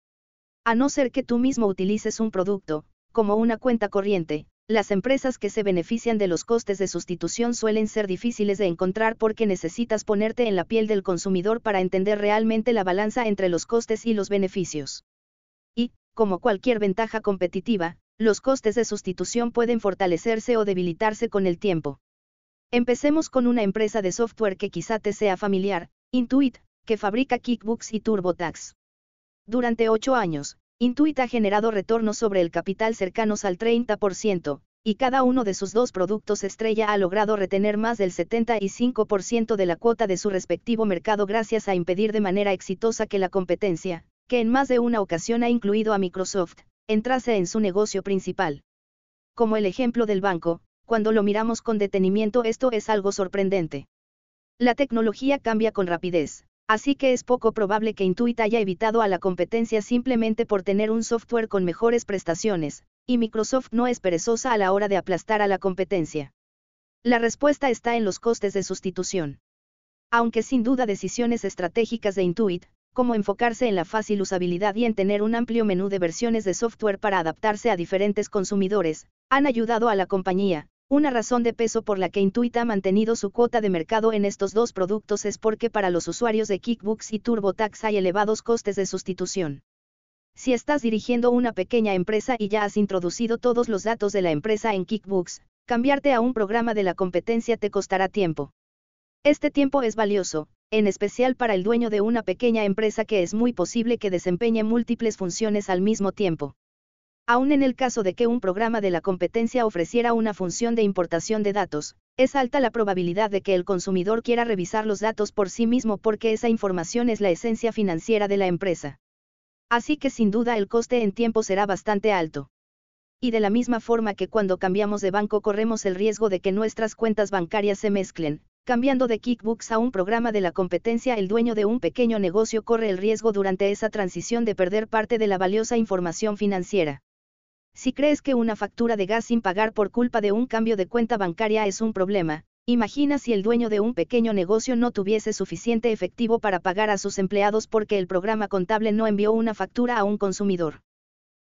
A no ser que tú mismo utilices un producto, como una cuenta corriente, las empresas que se benefician de los costes de sustitución suelen ser difíciles de encontrar porque necesitas ponerte en la piel del consumidor para entender realmente la balanza entre los costes y los beneficios. Y, como cualquier ventaja competitiva, los costes de sustitución pueden fortalecerse o debilitarse con el tiempo. Empecemos con una empresa de software que quizá te sea familiar, Intuit, que fabrica Kickbooks y TurboTax. Durante ocho años, Intuit ha generado retornos sobre el capital cercanos al 30%, y cada uno de sus dos productos estrella ha logrado retener más del 75% de la cuota de su respectivo mercado gracias a impedir de manera exitosa que la competencia, que en más de una ocasión ha incluido a Microsoft, entrase en su negocio principal. Como el ejemplo del banco, cuando lo miramos con detenimiento esto es algo sorprendente. La tecnología cambia con rapidez, Así que es poco probable que Intuit haya evitado a la competencia simplemente por tener un software con mejores prestaciones, y Microsoft no es perezosa a la hora de aplastar a la competencia. La respuesta está en los costes de sustitución. Aunque sin duda decisiones estratégicas de Intuit, como enfocarse en la fácil usabilidad y en tener un amplio menú de versiones de software para adaptarse a diferentes consumidores, han ayudado a la compañía, una razón de peso por la que Intuit ha mantenido su cuota de mercado en estos dos productos es porque para los usuarios de Kickbooks y TurboTax hay elevados costes de sustitución. Si estás dirigiendo una pequeña empresa y ya has introducido todos los datos de la empresa en Kickbooks, cambiarte a un programa de la competencia te costará tiempo. Este tiempo es valioso, en especial para el dueño de una pequeña empresa que es muy posible que desempeñe múltiples funciones al mismo tiempo. Aún en el caso de que un programa de la competencia ofreciera una función de importación de datos, es alta la probabilidad de que el consumidor quiera revisar los datos por sí mismo porque esa información es la esencia financiera de la empresa. Así que sin duda el coste en tiempo será bastante alto. Y de la misma forma que cuando cambiamos de banco corremos el riesgo de que nuestras cuentas bancarias se mezclen, cambiando de Kickbooks a un programa de la competencia el dueño de un pequeño negocio corre el riesgo durante esa transición de perder parte de la valiosa información financiera. Si crees que una factura de gas sin pagar por culpa de un cambio de cuenta bancaria es un problema, imagina si el dueño de un pequeño negocio no tuviese suficiente efectivo para pagar a sus empleados porque el programa contable no envió una factura a un consumidor.